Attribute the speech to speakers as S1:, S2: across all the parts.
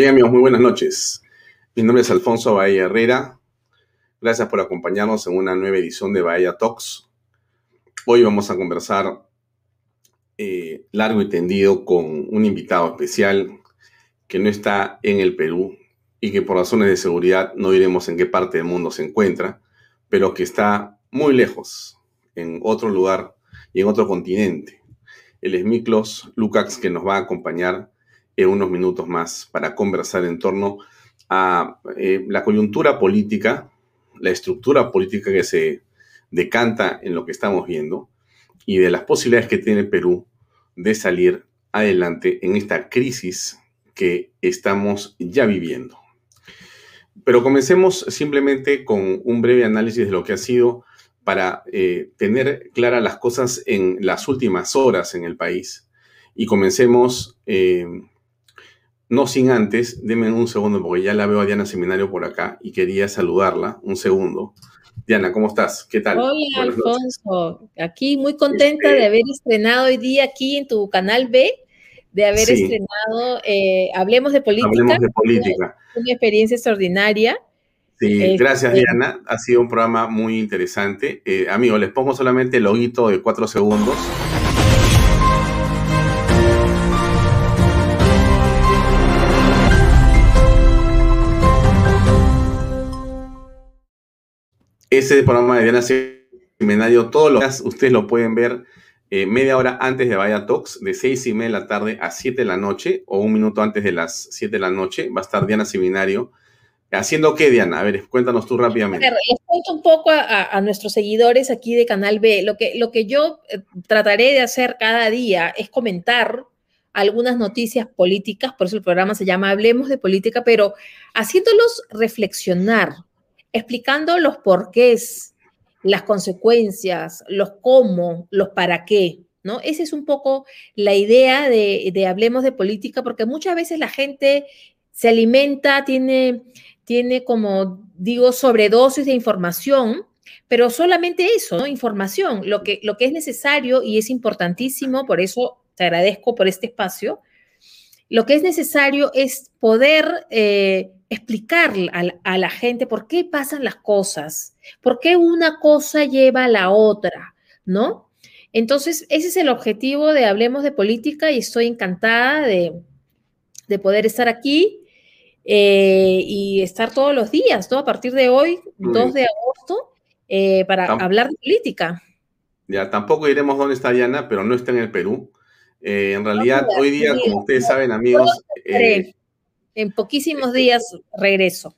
S1: Bien amigos, muy buenas noches. Mi nombre es Alfonso Bahía Herrera. Gracias por acompañarnos en una nueva edición de Bahía Talks. Hoy vamos a conversar eh, largo y tendido con un invitado especial que no está en el Perú y que por razones de seguridad no diremos en qué parte del mundo se encuentra, pero que está muy lejos, en otro lugar y en otro continente. Él es Miklos Lukács, que nos va a acompañar unos minutos más para conversar en torno a eh, la coyuntura política, la estructura política que se decanta en lo que estamos viendo y de las posibilidades que tiene Perú de salir adelante en esta crisis que estamos ya viviendo. Pero comencemos simplemente con un breve análisis de lo que ha sido para eh, tener claras las cosas en las últimas horas en el país. Y comencemos eh, no sin antes, denme un segundo porque ya la veo a Diana Seminario por acá y quería saludarla. Un segundo. Diana, ¿cómo estás? ¿Qué tal?
S2: Hola, Alfonso. Aquí muy contenta este de haber estrenado hoy día aquí en tu canal B, de haber estrenado eh, Hablemos de Política.
S1: Hablemos de Política.
S2: Una, experiencia extraordinaria.
S1: Sí, este, gracias Diana. Ha sido un programa muy interesante. Eh, amigo, les pongo solamente el loguito de cuatro segundos. Ese programa de Diana Seminario, todos los días ustedes lo pueden ver eh, media hora antes de Vaya Talks, de seis y media de la tarde a 7 de la noche, o un minuto antes de las 7 de la noche, va a estar Diana Seminario. ¿Haciendo qué, Diana? A ver, cuéntanos tú rápidamente. A
S2: les cuento un poco a, nuestros seguidores aquí de Canal B. Lo que, lo que yo eh, trataré de hacer cada día es comentar algunas noticias políticas, por eso el programa se llama Hablemos de Política, pero haciéndolos reflexionar, explicando los porqués, las consecuencias, los cómo, los para qué, ¿no? Esa es un poco la idea de, de, Hablemos de Política, porque muchas veces la gente se alimenta, tiene, tiene como digo, sobredosis de información, pero solamente eso, ¿no? Información, lo que, lo que es necesario y es importantísimo, por eso te agradezco por este espacio, lo que es necesario es poder eh, explicar a, la gente por qué pasan las cosas, por qué una cosa lleva a la otra, ¿no? Entonces, ese es el objetivo de Hablemos de Política y estoy encantada de, poder estar aquí eh, y estar todos los días, ¿no? A partir de hoy, 2 de agosto, eh, para hablar de política.
S1: Ya, tampoco diremos dónde está Diana, pero no está en el Perú. Eh, en realidad, hoy día, como ustedes saben, amigos,
S2: en poquísimos días regreso.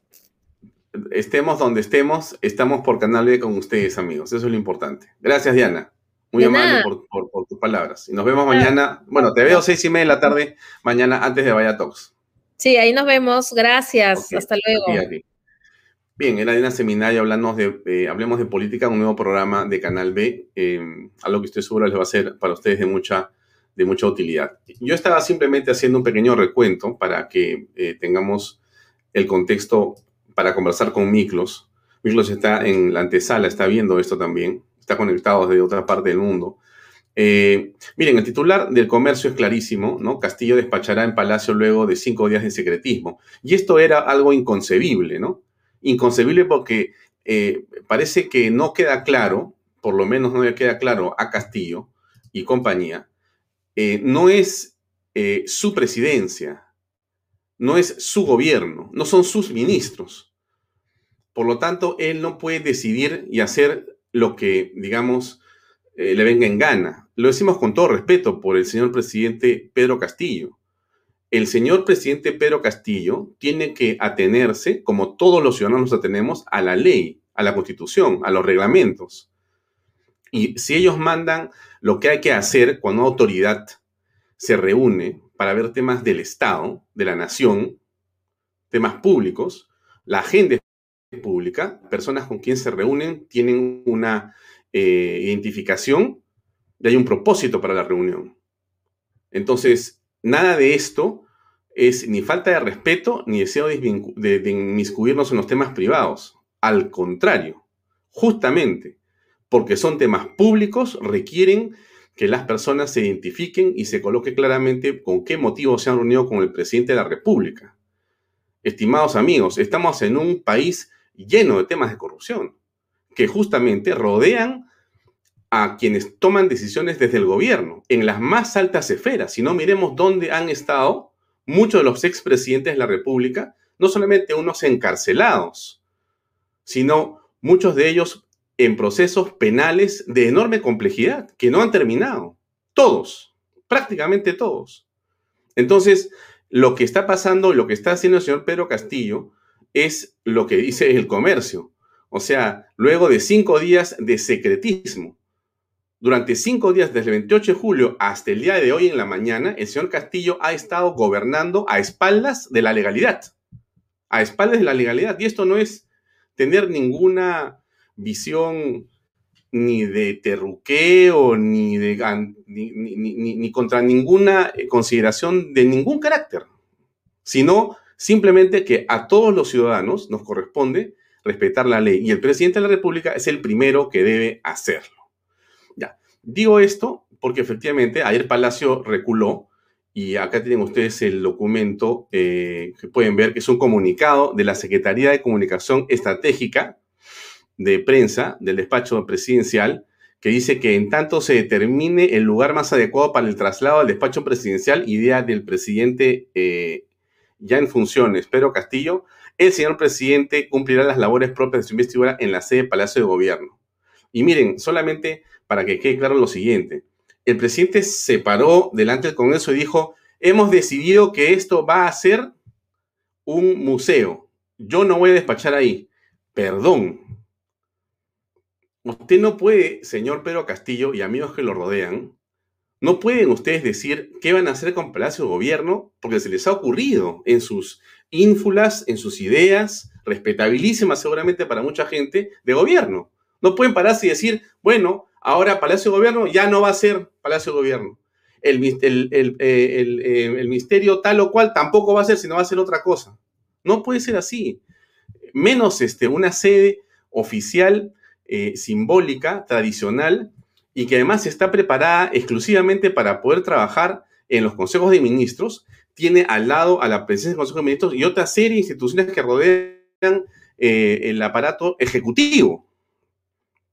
S1: Estemos donde estemos, estamos por Canal B con ustedes, amigos. Eso es lo importante. Gracias, Diana. Muy amable por, tus palabras. Y nos vemos mañana. Bueno, te veo seis y media de la tarde mañana antes de Vaya Talks.
S2: Sí, ahí nos vemos. Gracias. Hasta luego.
S1: Bien, era Diana Seminario hablando de, hablemos de política, un nuevo programa de Canal B, eh, algo que estoy seguro les va a ser para ustedes de mucha de mucha utilidad. Yo estaba simplemente haciendo un pequeño recuento para que eh, tengamos el contexto para conversar con Miklos. Miklos está en la antesala, está viendo esto también, está conectado desde otra parte del mundo. Eh, miren, el titular del comercio es clarísimo, ¿no? Castillo despachará en Palacio luego de cinco días de secretismo. Y esto era algo inconcebible, ¿no? Inconcebible porque eh, parece que no queda claro, por lo menos no le queda claro a Castillo y compañía, eh, no es eh, su presidencia, no es su gobierno, no son sus ministros. Por lo tanto, él no puede decidir y hacer lo que, digamos, eh, le venga en gana. Lo decimos con todo respeto por el señor presidente Pedro Castillo. El señor presidente Pedro Castillo tiene que atenerse, como todos los ciudadanos atenemos, a la ley, a la constitución, a los reglamentos. Y si ellos mandan lo que hay que hacer cuando una autoridad se reúne para ver temas del Estado, de la nación, temas públicos, la agenda pública, personas con quien se reúnen tienen una eh, identificación y hay un propósito para la reunión. Entonces, nada de esto es ni falta de respeto ni deseo de inmiscuirnos en los temas privados. Al contrario, justamente porque son temas públicos, requieren que las personas se identifiquen y se coloque claramente con qué motivo se han reunido con el presidente de la República. estimados amigos, estamos en un país lleno de temas de corrupción que justamente rodean a quienes toman decisiones desde el gobierno, en las más altas esferas. Si no, miremos dónde han estado muchos de los expresidentes de la República, no solamente unos encarcelados, sino muchos de ellos en procesos penales de enorme complejidad, que no han terminado. Todos, prácticamente todos. Entonces, lo que está pasando, lo que está haciendo el señor Pedro Castillo, es lo que dice el comercio. O sea, luego de cinco días de secretismo, durante cinco días, desde el 28 de julio hasta el día de hoy en la mañana, el señor Castillo ha estado gobernando a espaldas de la legalidad. A espaldas de la legalidad. Y esto no es tener ninguna visión ni de terruqueo, ni, de, ni, contra ninguna consideración de ningún carácter, sino simplemente que a todos los ciudadanos nos corresponde respetar la ley y el presidente de la República es el primero que debe hacerlo. Digo esto porque efectivamente ayer Palacio reculó y acá tienen ustedes el documento eh, que pueden ver que es un comunicado de la Secretaría de Comunicación Estratégica de Prensa del despacho presidencial que dice que en tanto se determine el lugar más adecuado para el traslado al despacho presidencial, idea del presidente eh, ya en funciones, Pedro Castillo, el señor presidente cumplirá las labores propias de su investidura en la sede Palacio de Gobierno. Y miren, solamente para que quede claro lo siguiente. El presidente se paró delante del Congreso y dijo, hemos decidido que esto va a ser un museo. Yo no voy a despachar ahí. Perdón. Usted no puede, señor Pedro Castillo y amigos que lo rodean, no pueden ustedes decir qué van a hacer con Palacio de Gobierno porque se les ha ocurrido en sus ínfulas, en sus ideas, respetabilísimas seguramente para mucha gente, de gobierno. No pueden pararse y decir, bueno, ahora Palacio de Gobierno ya no va a ser Palacio de Gobierno. El, el, eh, el, ministerio tal o cual tampoco va a ser, sino va a ser otra cosa. No puede ser así. Menos este, una sede oficial, eh, simbólica, tradicional, y que además está preparada exclusivamente para poder trabajar en los consejos de ministros, tiene al lado a la presencia del Consejo de Ministros y otra serie de instituciones que rodean eh, el aparato ejecutivo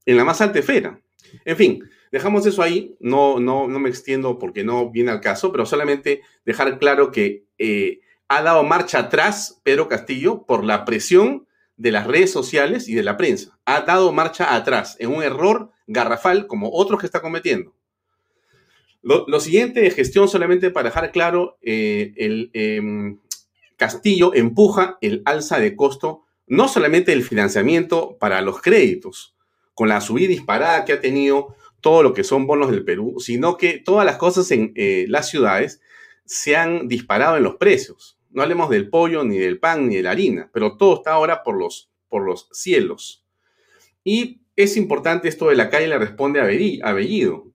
S1: en la más alta esfera. En fin, dejamos eso ahí, no, no, no me extiendo porque no viene al caso, pero solamente dejar claro que eh, ha dado marcha atrás Pedro Castillo por la presión de las redes sociales y de la prensa. Ha dado marcha atrás en un error garrafal como otros que está cometiendo. Lo, siguiente de gestión, solamente para dejar claro, eh, el em, Castillo empuja el alza de costo, no solamente del financiamiento para los créditos, con la subida disparada que ha tenido todo lo que son bonos del Perú, sino que todas las cosas en eh, las ciudades se han disparado en los precios. No hablemos del pollo, ni del pan, ni de la harina, pero todo está ahora por los, por los cielos. Y es importante esto de la calle le responde a Bellido,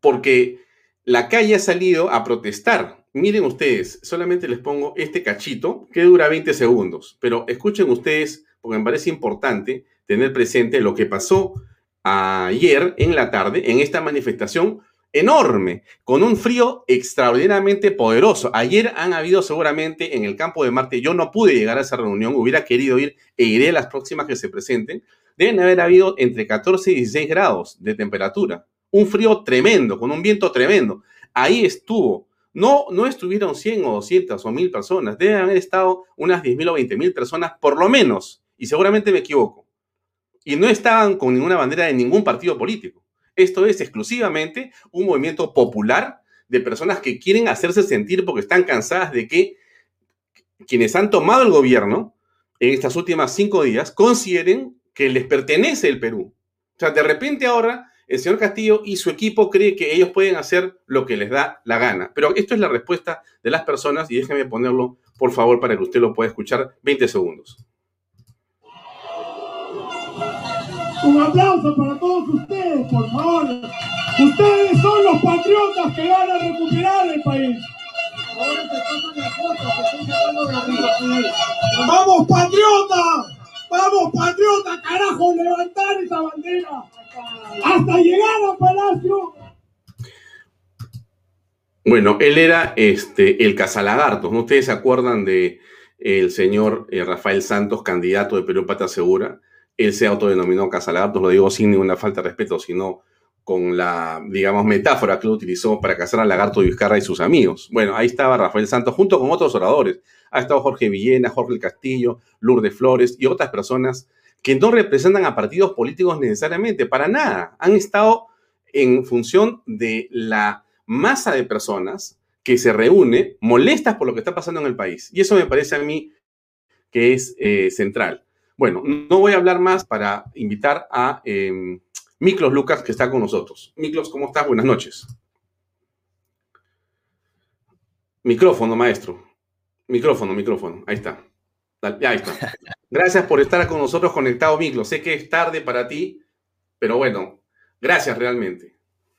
S1: porque la calle ha salido a protestar. Miren ustedes, solamente les pongo este cachito que dura 20 segundos, pero escuchen ustedes, porque me parece importante, tener presente lo que pasó ayer en la tarde en esta manifestación enorme, con un frío extraordinariamente poderoso. Ayer han habido seguramente en el campo de Marte, yo no pude llegar a esa reunión, hubiera querido ir e iré a las próximas que se presenten, deben haber habido entre 14 y 16 grados de temperatura. Un frío tremendo, con un viento tremendo. Ahí estuvo. No, no estuvieron 100 o 200 o 1000 personas, deben haber estado unas 10.000 o 20.000 personas por lo menos, y seguramente me equivoco y no estaban con ninguna bandera de ningún partido político. Esto es exclusivamente un movimiento popular de personas que quieren hacerse sentir porque están cansadas de que quienes han tomado el gobierno en estas últimas cinco días consideren que les pertenece el Perú. O sea, de repente ahora el señor Castillo y su equipo cree que ellos pueden hacer lo que les da la gana. Pero esto es la respuesta de las personas y déjeme ponerlo, por favor, para que usted lo pueda escuchar 20 segundos.
S3: Un aplauso para todos ustedes, por favor. Ustedes son los patriotas que van a recuperar el país. ¡Vamos, patriota! ¡Vamos, patriota! ¡Carajo, levantar esa bandera! ¡Hasta llegar a Palacio!
S1: Bueno, él era este, el cazalagartos, ¿no? Ustedes se acuerdan de el señor eh, Rafael Santos, candidato de Perú Pata Segura. Él se autodenominó Casalagartos, lo digo sin ninguna falta de respeto, sino con la, digamos, metáfora que lo utilizó para cazar al lagarto de Vizcarra y sus amigos. Bueno, ahí estaba Rafael Santos junto con otros oradores. Ha estado Jorge Villena, Jorge Castillo, Lourdes Flores y otras personas que no representan a partidos políticos necesariamente, para nada. Han estado en función de la masa de personas que se reúne molestas por lo que está pasando en el país. Y eso me parece a mí que es eh, central. Bueno, no voy a hablar más para invitar a eh, Miklos Lucas, que está con nosotros. Miklos, ¿cómo estás? Buenas noches. Micrófono, maestro. Micrófono, micrófono. Ahí está. Ahí está. Gracias por estar con nosotros conectado, Miklos. Sé que es tarde para ti, pero bueno, gracias realmente.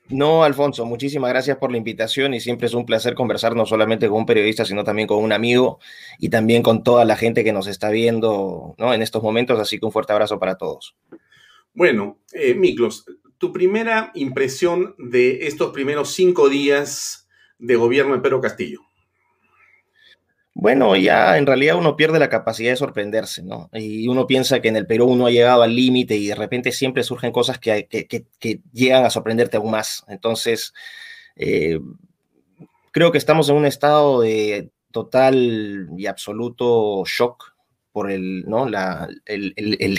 S4: No, Alfonso, muchísimas gracias por la invitación y siempre es un placer conversar no solamente con un periodista, sino también con un amigo y también con toda la gente que nos está viendo ¿no? en estos momentos, así que un fuerte abrazo para todos.
S1: Bueno, eh, Miklos, tu primera impresión de estos primeros cinco días de gobierno de Pedro Castillo.
S4: Bueno, ya en realidad uno pierde la capacidad de sorprenderse, ¿no? Y uno piensa que en el Perú uno ha llegado al límite y de repente siempre surgen cosas que, llegan a sorprenderte aún más. Entonces, eh, creo que estamos en un estado de total y absoluto shock por el,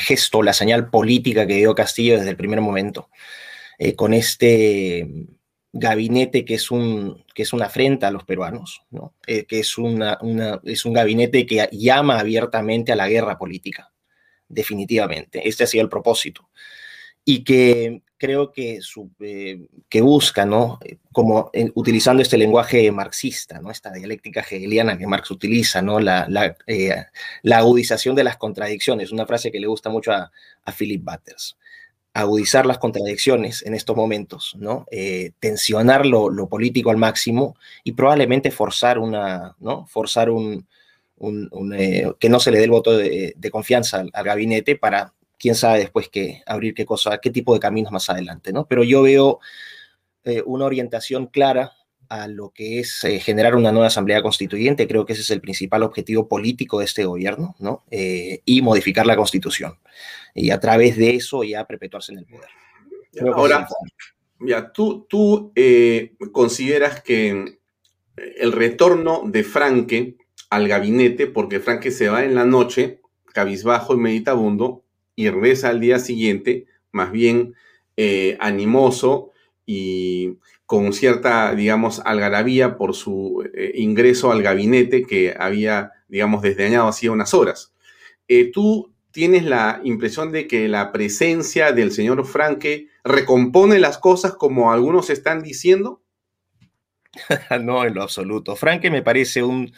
S4: gesto, la señal política que dio Castillo desde el primer momento. Eh, con este gabinete que es, un, que es una afrenta a los peruanos, ¿no? Eh, que es, una, es un gabinete que llama abiertamente a la guerra política, definitivamente. Este ha sido el propósito. Y que creo que, su, eh, que busca, ¿no? como utilizando este lenguaje marxista, ¿no? esta dialéctica hegeliana que Marx utiliza, ¿no? la, la, eh, la agudización de las contradicciones, una frase que le gusta mucho a, a Philip Butters agudizar las contradicciones en estos momentos, ¿no? Eh, tensionar lo, político al máximo y probablemente forzar una, ¿no? Forzar un, eh, que no se le dé el voto de, confianza al, gabinete para, quién sabe después qué, abrir qué cosa, qué tipo de caminos más adelante, ¿no? Pero yo veo eh, una orientación clara a lo que es generar una nueva asamblea constituyente. Creo que ese es el principal objetivo político de este gobierno, ¿no? y modificar la constitución y a través de eso ya perpetuarse en el poder.
S1: Ahora, ya, tú, tú eh, consideras que el retorno de Franque al gabinete, porque Franque se va en la noche, cabizbajo y meditabundo, y regresa al día siguiente, más bien eh, animoso y con cierta, digamos, algarabía por su eh, ingreso al gabinete que había, digamos, desdeñado hacía unas horas. ¿Tú tienes la impresión de que la presencia del señor Franke recompone las cosas como algunos están diciendo?
S4: no, en lo absoluto. Franke me parece un,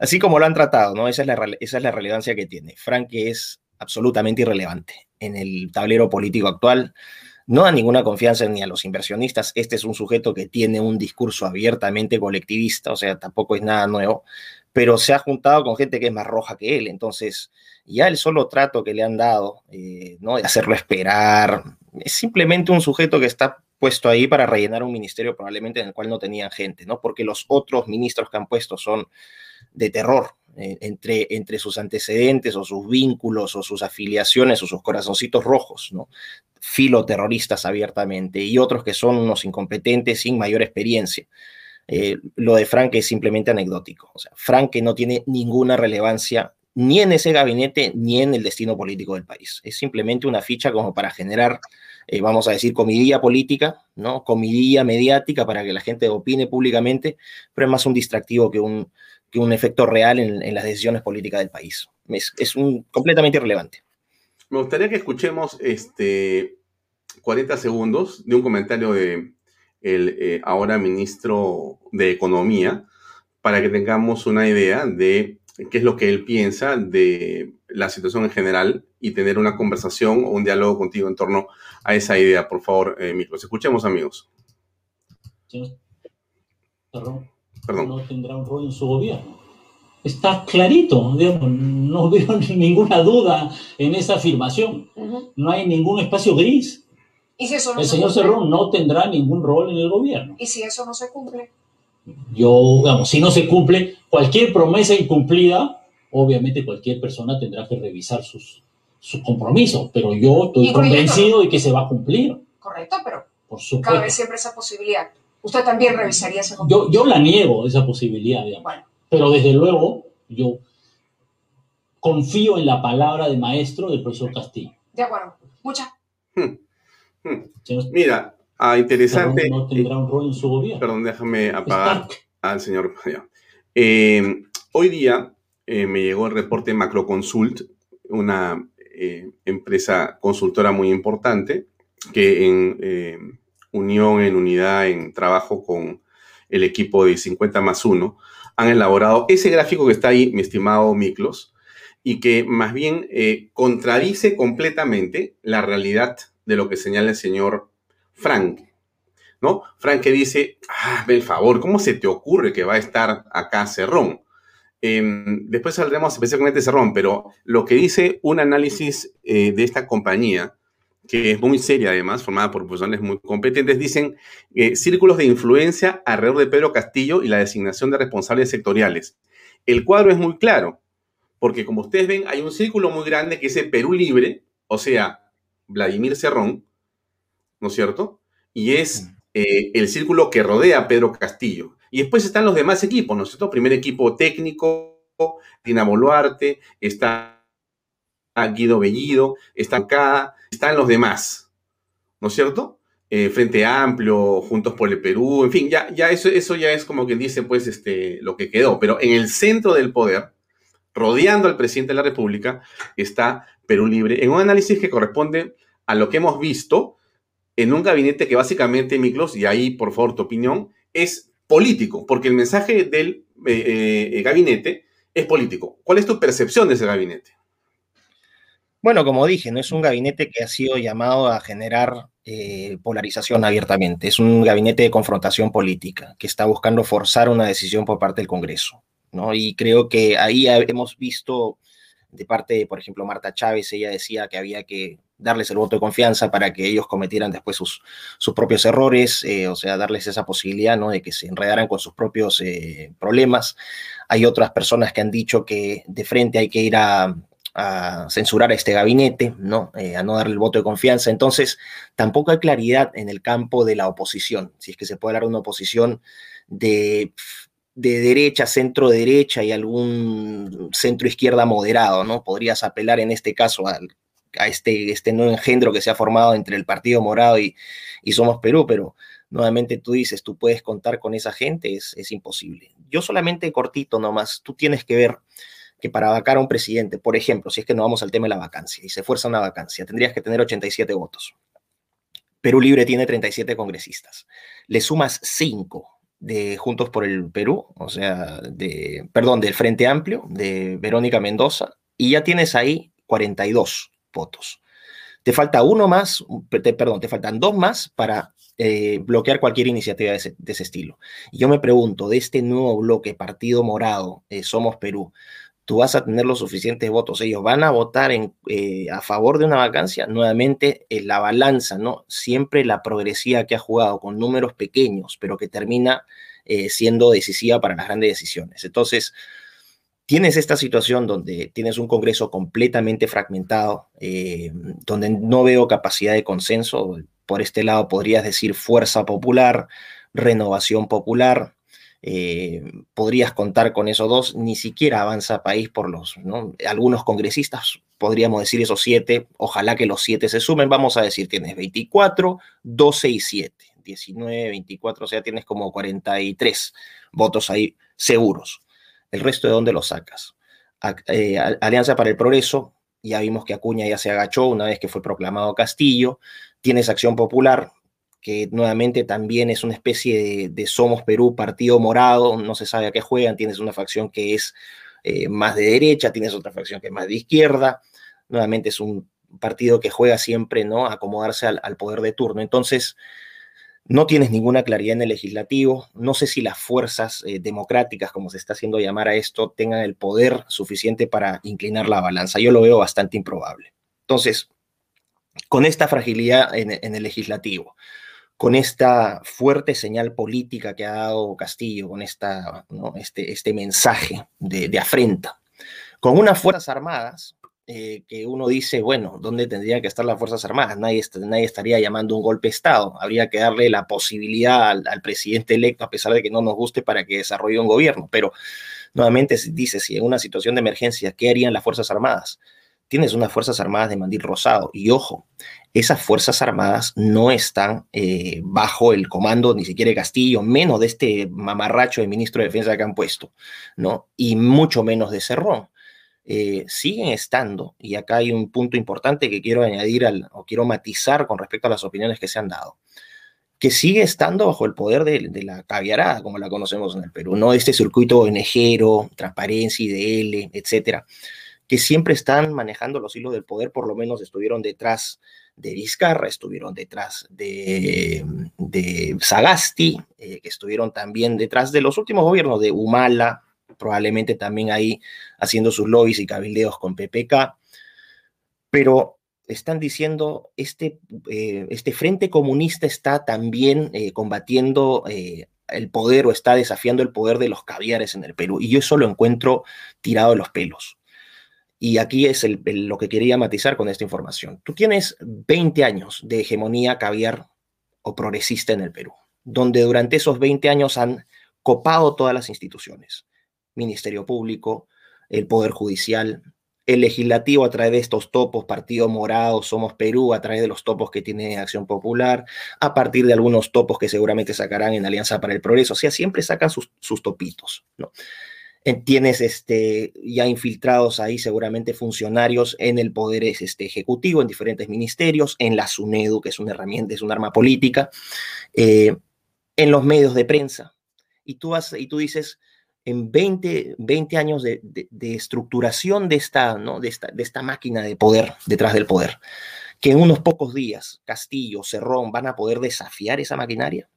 S4: así como lo han tratado, ¿no? Esa es la, esa es la relevancia que tiene. Franke es absolutamente irrelevante en el tablero político actual. No da ninguna confianza ni a los inversionistas. Este es un sujeto que tiene un discurso abiertamente colectivista, o sea, tampoco es nada nuevo, pero se ha juntado con gente que es más roja que él. Entonces, ya el solo trato que le han dado, eh, ¿no? De hacerlo esperar, es simplemente un sujeto que está puesto ahí para rellenar un ministerio probablemente en el cual no tenían gente, ¿no? Porque los otros ministros que han puesto son de terror, eh, entre, entre sus antecedentes o sus vínculos o sus afiliaciones o sus corazoncitos rojos, ¿no? Filoterroristas abiertamente y otros que son unos incompetentes sin mayor experiencia. Eh, lo de Frank es simplemente anecdótico. O Frank no tiene ninguna relevancia ni en ese gabinete ni en el destino político del país. Es simplemente una ficha como para generar, eh, vamos a decir, comidilla política, ¿no? Comidilla mediática para que la gente opine públicamente, pero es más un distractivo que un, que un efecto real en, las decisiones políticas del país. Es, un, completamente irrelevante.
S1: Me gustaría que escuchemos este 40 segundos de un comentario de el eh, ahora ministro de Economía para que tengamos una idea de qué es lo que él piensa de la situación en general y tener una conversación o un diálogo contigo en torno a esa idea. Por favor, eh, Escuchemos, amigos.
S5: Perdón. No tendrá un rol en su gobierno. Está clarito, no veo ninguna duda en esa afirmación. No hay ningún espacio gris. ¿Y si eso no el señor Cerrón no tendrá ningún rol en el gobierno.
S6: ¿Y si eso no se cumple?
S5: Yo, digamos, si no se cumple, cualquier promesa incumplida obviamente cualquier persona tendrá que revisar sus, sus compromisos, pero yo estoy convencido de que se va a cumplir.
S6: Correcto, pero por supuesto. cabe siempre esa posibilidad. ¿Usted también revisaría
S5: compromiso? Yo, yo la niego, esa posibilidad, digamos. Bueno. Pero desde luego, yo confío en la palabra de maestro del profesor Castillo.
S6: De acuerdo. Muchas. Hmm.
S1: Hmm. Mira, ah, interesante.
S5: No, tendrá un rol en su gobierno.
S1: Perdón, déjame apagar al señor. Eh, hoy día eh, me llegó el reporte Macroconsult, una eh, empresa consultora muy importante que en unión, en unidad, en trabajo con el equipo de 50 más 1, han elaborado ese gráfico que está ahí, mi estimado Miklos, y que más bien contradice completamente la realidad de lo que señala el señor Frank. ¿no? Frank que dice, ah, el favor, ¿cómo se te ocurre que va a estar acá Cerrón? Em, después saldremos especialmente de Cerrón, pero lo que dice un análisis eh, de esta compañía, que es muy seria además, formada por profesionales muy competentes, dicen eh, círculos de influencia alrededor de Pedro Castillo y la designación de responsables sectoriales. El cuadro es muy claro, porque como ustedes ven, hay un círculo muy grande que es el Perú Libre, o sea, Vladimir Cerrón, ¿no es cierto? Y es eh, el círculo que rodea a Pedro Castillo. Y después están los demás equipos, ¿no es cierto? Primer equipo técnico, Dina Boluarte, está Guido Bellido, está acá, están los demás, ¿no es cierto? Eh, Frente Amplio, Juntos por el Perú, en fin, ya, ya eso, eso ya es como quien dice, pues, este, lo que quedó. Pero en el centro del poder, rodeando al presidente de la República, está Perú Libre, en un análisis que corresponde a lo que hemos visto en un gabinete que básicamente, Miklos, y ahí por favor tu opinión, es político, porque el mensaje del eh, eh, gabinete es político. ¿Cuál es tu percepción de ese gabinete?
S4: Bueno, como dije, no es un gabinete que ha sido llamado a generar eh, polarización abiertamente. Es un gabinete de confrontación política que está buscando forzar una decisión por parte del Congreso. ¿no? Y creo que ahí hemos visto de parte de, por ejemplo, Marta Chávez, ella decía que había que darles el voto de confianza para que ellos cometieran después sus, sus propios errores, eh, o sea, darles esa posibilidad, ¿no? De que se enredaran con sus propios eh, problemas. Hay otras personas que han dicho que de frente hay que ir a, censurar a este gabinete, ¿no? Eh, a no darle el voto de confianza. Entonces, tampoco hay claridad en el campo de la oposición, si es que se puede hablar de una oposición de de derecha, centro derecha y algún centro izquierda moderado, ¿no? Podrías apelar en este caso a este, este nuevo engendro que se ha formado entre el Partido Morado y, y Somos Perú, pero nuevamente tú dices, tú puedes contar con esa gente, es, es imposible. Yo solamente cortito nomás, tú tienes que ver que para vacar a un presidente, por ejemplo, si es que no vamos al tema de la vacancia y se fuerza una vacancia, tendrías que tener 87 votos. Perú Libre tiene 37 congresistas. Le sumas 5 de Juntos por el Perú, o sea, de, perdón, del Frente Amplio, de Verónica Mendoza, y ya tienes ahí 42 votos. Te falta uno más, perdón, te faltan dos más para eh, bloquear cualquier iniciativa de ese, estilo. Y yo me pregunto, de este nuevo bloque, Partido Morado, eh, Somos Perú, ¿tú vas a tener los suficientes votos? ¿Ellos van a votar eh, a favor de una vacancia? Nuevamente, la balanza, ¿no? Siempre la progresiva que ha jugado con números pequeños, pero que termina siendo decisiva para las grandes decisiones. Entonces, tienes esta situación donde tienes un Congreso completamente fragmentado, eh, donde no veo capacidad de consenso. Por este lado podrías decir fuerza popular, renovación popular. Eh, podrías contar con esos dos, ni siquiera avanza país por los, Algunos congresistas, podríamos decir esos siete, ojalá que los siete se sumen, vamos a decir, tienes 24, 12 y 7, 19, 24, o sea, tienes como 43 votos ahí seguros. El resto de dónde lo sacas. Eh, Alianza para el Progreso, ya vimos que Acuña ya se agachó una vez que fue proclamado Castillo. Tienes Acción Popular, que nuevamente también es una especie de, Somos Perú, Partido Morado, no se sabe a qué juegan. Tienes una facción que es eh, más de derecha, tienes otra facción que es más de izquierda. Nuevamente es un partido que juega siempre, ¿no? Acomodarse al, al poder de turno. Entonces, no tienes ninguna claridad en el legislativo. No sé si las fuerzas eh, democráticas, como se está haciendo llamar a esto, tengan el poder suficiente para inclinar la balanza. Yo lo veo bastante improbable. Entonces, con esta fragilidad en, el legislativo, con esta fuerte señal política que ha dado Castillo, con esta, este, este mensaje de, afrenta, con unas Fuerzas Armadas eh, que uno dice, bueno, ¿dónde tendrían que estar las Fuerzas Armadas? Nadie, estaría llamando un golpe de Estado. Habría que darle la posibilidad al, presidente electo, a pesar de que no nos guste, para que desarrolle un gobierno. Pero nuevamente dice, si en una situación de emergencia, ¿qué harían las Fuerzas Armadas? Tienes unas Fuerzas Armadas de mandil rosado. Y ojo, esas Fuerzas Armadas no están eh, bajo el comando ni siquiera de Castillo, menos de este mamarracho de ministro de Defensa que han puesto, ¿no? Y mucho menos de Cerrón. Eh, siguen estando, y acá hay un punto importante que quiero añadir al, o quiero matizar con respecto a las opiniones que se han dado, que sigue estando bajo el poder de, la caviarada, como la conocemos en el Perú, no este circuito ONGero, transparencia, IDL, etcétera, que siempre están manejando los hilos del poder, por lo menos estuvieron detrás de Vizcarra, estuvieron detrás de, de Sagasti, eh, que estuvieron también detrás de los últimos gobiernos de Humala, probablemente también ahí haciendo sus lobbies y cabildeos con PPK, pero están diciendo, este, eh, este Frente Comunista está también eh, combatiendo el poder o está desafiando el poder de los caviares en el Perú, y yo eso lo encuentro tirado de los pelos. Y aquí es lo que quería matizar con esta información. Tú tienes 20 años de hegemonía caviar o progresista en el Perú, donde durante esos 20 años han copado todas las instituciones. Ministerio Público, el Poder Judicial, el legislativo a través de estos topos, Partido Morado, Somos Perú, a través de los topos que tiene Acción Popular, a partir de algunos topos que seguramente sacarán en Alianza para el Progreso, o sea, siempre sacan sus, topitos, ¿no? Tienes este, ya infiltrados ahí seguramente funcionarios en el poder este, ejecutivo, en diferentes ministerios, en la SUNEDU, que es una herramienta, es un arma política, eh, en los medios de prensa. Y tú, vas, y tú dices, en 20, 20 años de, estructuración de esta, ¿no? de, esta, de esta máquina de poder detrás del poder, que en unos pocos días Castillo, Cerrón van a poder desafiar esa maquinaria,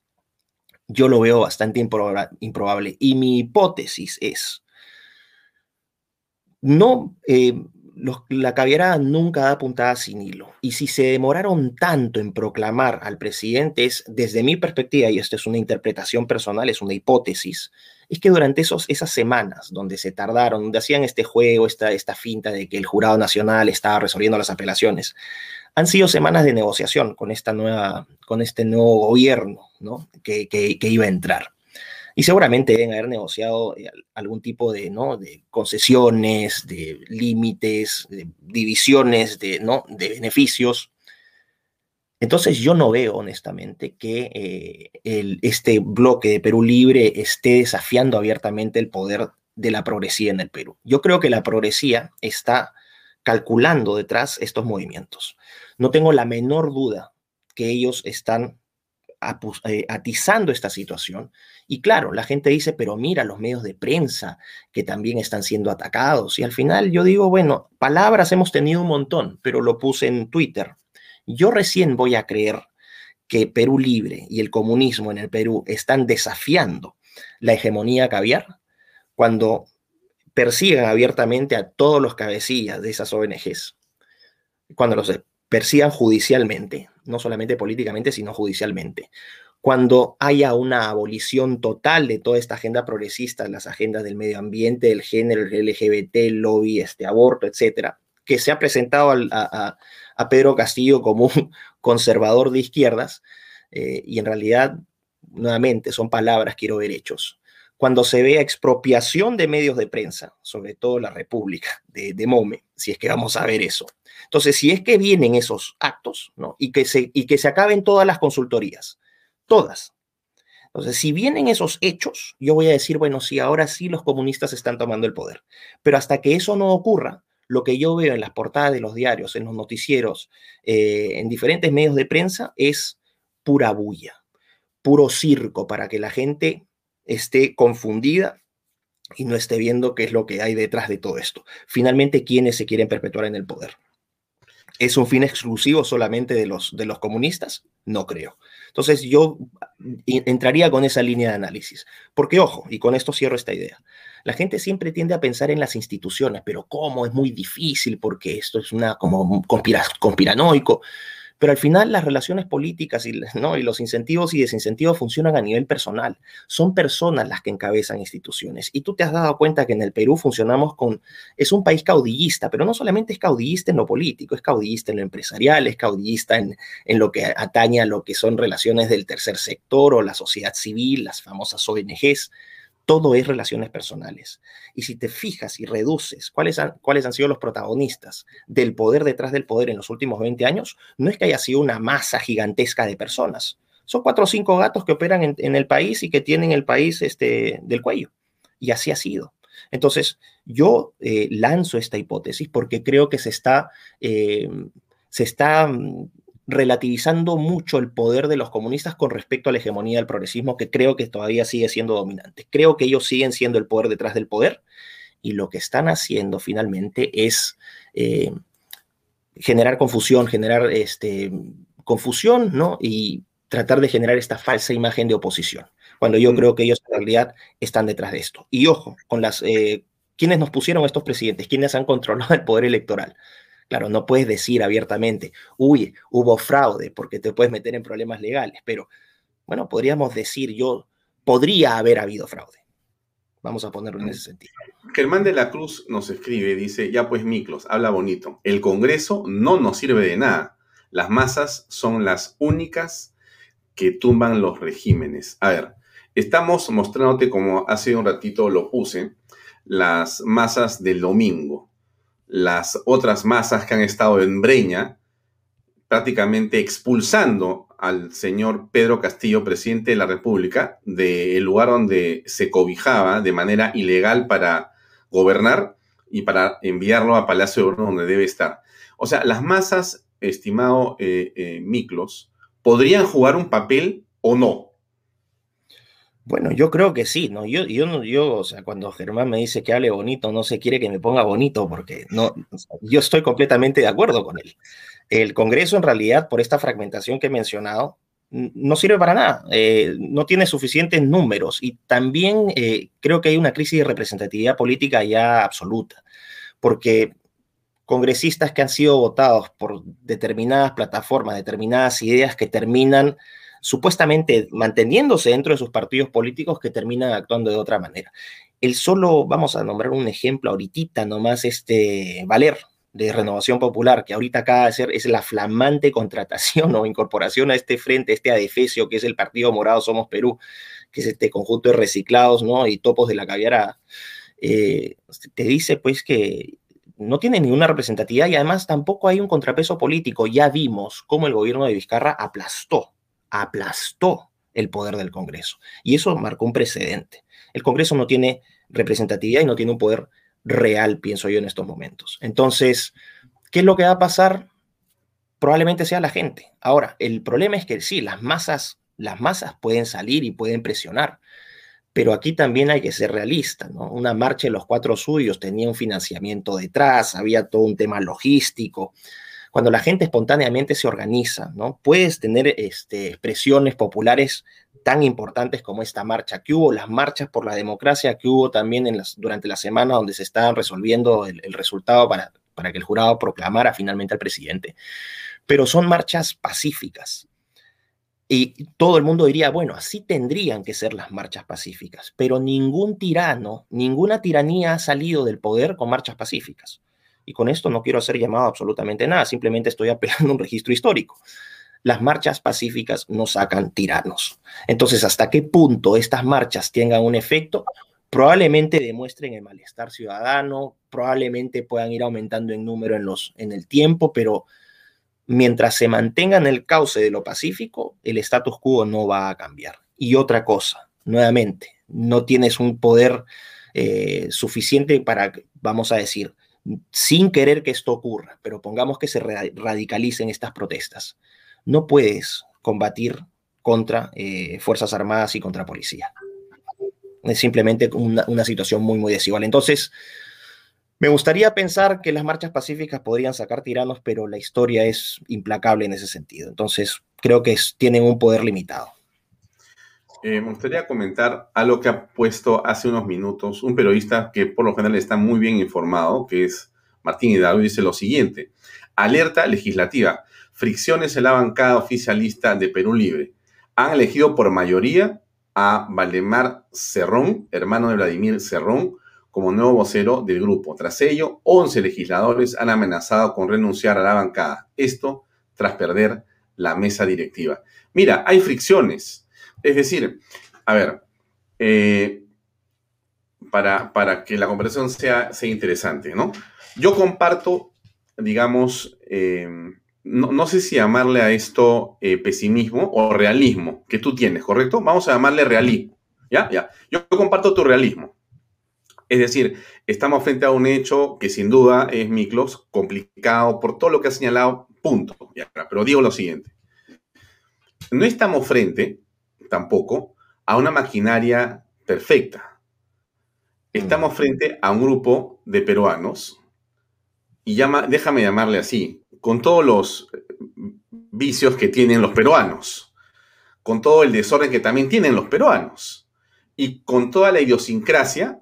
S4: yo lo veo bastante improbable. Y mi hipótesis es, no, eh, la caviera nunca da puntada sin hilo. Y si se demoraron tanto en proclamar al presidente, es desde mi perspectiva, y esto es una interpretación personal, es una hipótesis, es que durante esos, esas semanas donde se tardaron, donde hacían este juego, esta, esta finta de que el jurado nacional estaba resolviendo las apelaciones, han sido semanas de negociación con, esta nueva, con este nuevo gobierno ¿no? que, iba a entrar y seguramente deben haber negociado eh, algún tipo de, ¿no? de concesiones, de límites, de divisiones, de, ¿no? de beneficios. Entonces yo no veo honestamente que eh, este bloque de Perú Libre esté desafiando abiertamente el poder de la progresía en el Perú. Yo creo que la progresía está calculando detrás estos movimientos. No tengo la menor duda que ellos están atizando esta situación. Y claro, la gente dice, pero mira los medios de prensa que también están siendo atacados. Y al final yo digo, bueno, palabras hemos tenido un montón, pero lo puse en Twitter. Yo recién voy a creer que Perú Libre y el comunismo en el Perú están desafiando la hegemonía caviar cuando persigan abiertamente a todos los cabecillas de esas ONGs, cuando los persigan judicialmente, no solamente políticamente, sino judicialmente. Cuando haya una abolición total de toda esta agenda progresista, las agendas del medio ambiente, el género, el LGBT, el lobby, este aborto, etcétera, que se ha presentado a, Pedro Castillo como un conservador de izquierdas, eh, y en realidad, nuevamente, son palabras, quiero ver hechos. Cuando se vea expropiación de medios de prensa, sobre todo la República de, de Mome, si es que vamos a ver eso, entonces, si es que vienen esos actos, ¿no? Y que se, y que se acaben todas las consultorías, todas. Entonces, si vienen esos hechos, yo voy a decir, bueno, sí, ahora sí los comunistas están tomando el poder. Pero hasta que eso no ocurra, lo que yo veo en las portadas de los diarios, en los noticieros, eh, en diferentes medios de prensa, es pura bulla, puro circo para que la gente esté confundida y no esté viendo qué es lo que hay detrás de todo esto. Finalmente, ¿quiénes se quieren perpetuar en el poder? ¿Es un fin exclusivo solamente de los, de los comunistas? No creo. Entonces yo entraría con esa línea de análisis. Porque, ojo, y con esto cierro esta idea, la gente siempre tiende a pensar en las instituciones, pero ¿cómo? Es muy difícil porque esto es una como conspiranoico. Pero al final las relaciones políticas y, los incentivos y desincentivos funcionan a nivel personal. Son personas las que encabezan instituciones. Y tú te has dado cuenta que en el Perú funcionamos con, es un país caudillista, pero no solamente es caudillista en lo político, es caudillista en lo empresarial, es caudillista en, en lo que atañe a lo que son relaciones del tercer sector o la sociedad civil, las famosas ONGs todo es relaciones personales. Y si te fijas y reduces cuáles han, cuáles han sido los protagonistas del poder detrás del poder en los últimos 20 años, no es que haya sido una masa gigantesca de personas. Son cuatro o cinco gatos que operan en, el país y que tienen el país este, del cuello. Y así ha sido. Entonces, yo eh, lanzo esta hipótesis porque creo que se está, eh, se está mm, relativizando mucho el poder de los comunistas con respecto a la hegemonía del progresismo, que creo que todavía sigue siendo dominante. Creo que ellos siguen siendo el poder detrás del poder y lo que están haciendo finalmente es eh, generar confusión, generar este, confusión, ¿no? Y tratar de generar esta falsa imagen de oposición, cuando yo mm. creo que ellos en realidad están detrás de esto. Y ojo, con las... Eh, ¿Quiénes nos pusieron estos presidentes? ¿Quiénes han controlado el poder electoral? Claro, no puedes decir abiertamente, uy, hubo fraude, porque te puedes meter en problemas legales, pero bueno, podríamos decir yo, podría haber habido fraude. Vamos a ponerlo en ese sentido.
S1: Germán de la Cruz nos escribe, dice, ya pues Miklos, habla bonito. El Congreso no nos sirve de nada. Las masas son las únicas que tumban los regímenes. A ver, estamos mostrándote, como hace un ratito lo puse, las masas del domingo las otras masas que han estado en Breña, prácticamente expulsando al señor Pedro Castillo, presidente de la República, del lugar donde se cobijaba de manera ilegal para gobernar y para enviarlo a Palacio de donde debe estar. O sea, las masas, estimado eh, eh, Miklos, podrían jugar un papel o no.
S4: Bueno, yo creo que sí, ¿no? Yo, yo, yo, o sea, cuando Germán me dice que hable bonito, no se quiere que me ponga bonito, porque no, yo estoy completamente de acuerdo con él. El Congreso, en realidad, por esta fragmentación que he mencionado, no sirve para nada, eh, no tiene suficientes números y también eh, creo que hay una crisis de representatividad política ya absoluta, porque congresistas que han sido votados por determinadas plataformas, determinadas ideas que terminan supuestamente manteniéndose dentro de sus partidos políticos que terminan actuando de otra manera. El solo, vamos a nombrar un ejemplo ahorita nomás, este Valer de Renovación Popular, que ahorita acaba de ser, es la flamante contratación o incorporación a este frente, este adefesio que es el Partido Morado Somos Perú, que es este conjunto de reciclados, ¿no? Y topos de la caviara, eh, te dice pues que no tiene ninguna representatividad y además tampoco hay un contrapeso político. Ya vimos cómo el gobierno de Vizcarra aplastó aplastó el poder del Congreso. Y eso marcó un precedente. El Congreso no tiene representatividad y no tiene un poder real, pienso yo, en estos momentos. Entonces, ¿qué es lo que va a pasar? Probablemente sea la gente. Ahora, el problema es que sí, las masas, las masas pueden salir y pueden presionar, pero aquí también hay que ser realista, ¿no? Una marcha de los cuatro suyos tenía un financiamiento detrás, había todo un tema logístico, cuando la gente espontáneamente se organiza, ¿no? Puedes tener este, expresiones populares tan importantes como esta marcha que hubo, las marchas por la democracia que hubo también durante la semana donde se estaban resolviendo el, resultado para, para que el jurado proclamara finalmente al presidente. Pero son marchas pacíficas. Y todo el mundo diría, bueno, así tendrían que ser las marchas pacíficas, pero ningún tirano, ninguna tiranía ha salido del poder con marchas pacíficas. Y con esto no quiero hacer llamado absolutamente nada, simplemente estoy apelando a un registro histórico. Las marchas pacíficas no sacan tiranos. Entonces, ¿hasta qué punto estas marchas tengan un efecto? Probablemente demuestren el malestar ciudadano, probablemente puedan ir aumentando en número en, los, en el tiempo, pero mientras se mantengan el cauce de lo pacífico, el status quo no va a cambiar. Y otra cosa, nuevamente, no tienes un poder eh, suficiente para, vamos a decir, sin querer que esto ocurra, pero pongamos que se radicalicen estas protestas. No puedes combatir contra eh, Fuerzas Armadas y contra policía. Es simplemente una, una, situación muy, muy desigual. Entonces, me gustaría pensar que las marchas pacíficas podrían sacar tiranos, pero la historia es implacable en ese sentido. Entonces, creo que tienen un poder limitado.
S1: Eh, me gustaría comentar algo que ha puesto hace unos minutos un periodista que por lo general está muy bien informado, que es Martín Hidalgo, dice lo siguiente. Alerta legislativa. fricciones en la bancada oficialista de Perú Libre. Han elegido por mayoría a Valdemar Cerrón, hermano de Vladimir Cerrón, como nuevo vocero del grupo. Tras ello, 11 legisladores han amenazado con renunciar a la bancada. Esto tras perder la mesa directiva. Mira, hay fricciones. Es decir, a ver, eh, para, para, que la conversación sea, sea interesante, ¿no? Yo comparto, digamos, eh, no, sé si llamarle a esto eh, pesimismo o realismo que tú tienes, ¿correcto? Vamos a llamarle realismo, ¿ya? Ya. Yo comparto tu realismo. Es decir, estamos frente a un hecho que sin duda es, Miklos, complicado por todo lo que ha señalado, punto. Pero digo lo siguiente. No estamos frente, tampoco, a una maquinaria perfecta. Estamos frente a un grupo de peruanos, y llama, déjame llamarle así, con todos los vicios que tienen los peruanos, con todo el desorden que también tienen los peruanos, y con toda la idiosincrasia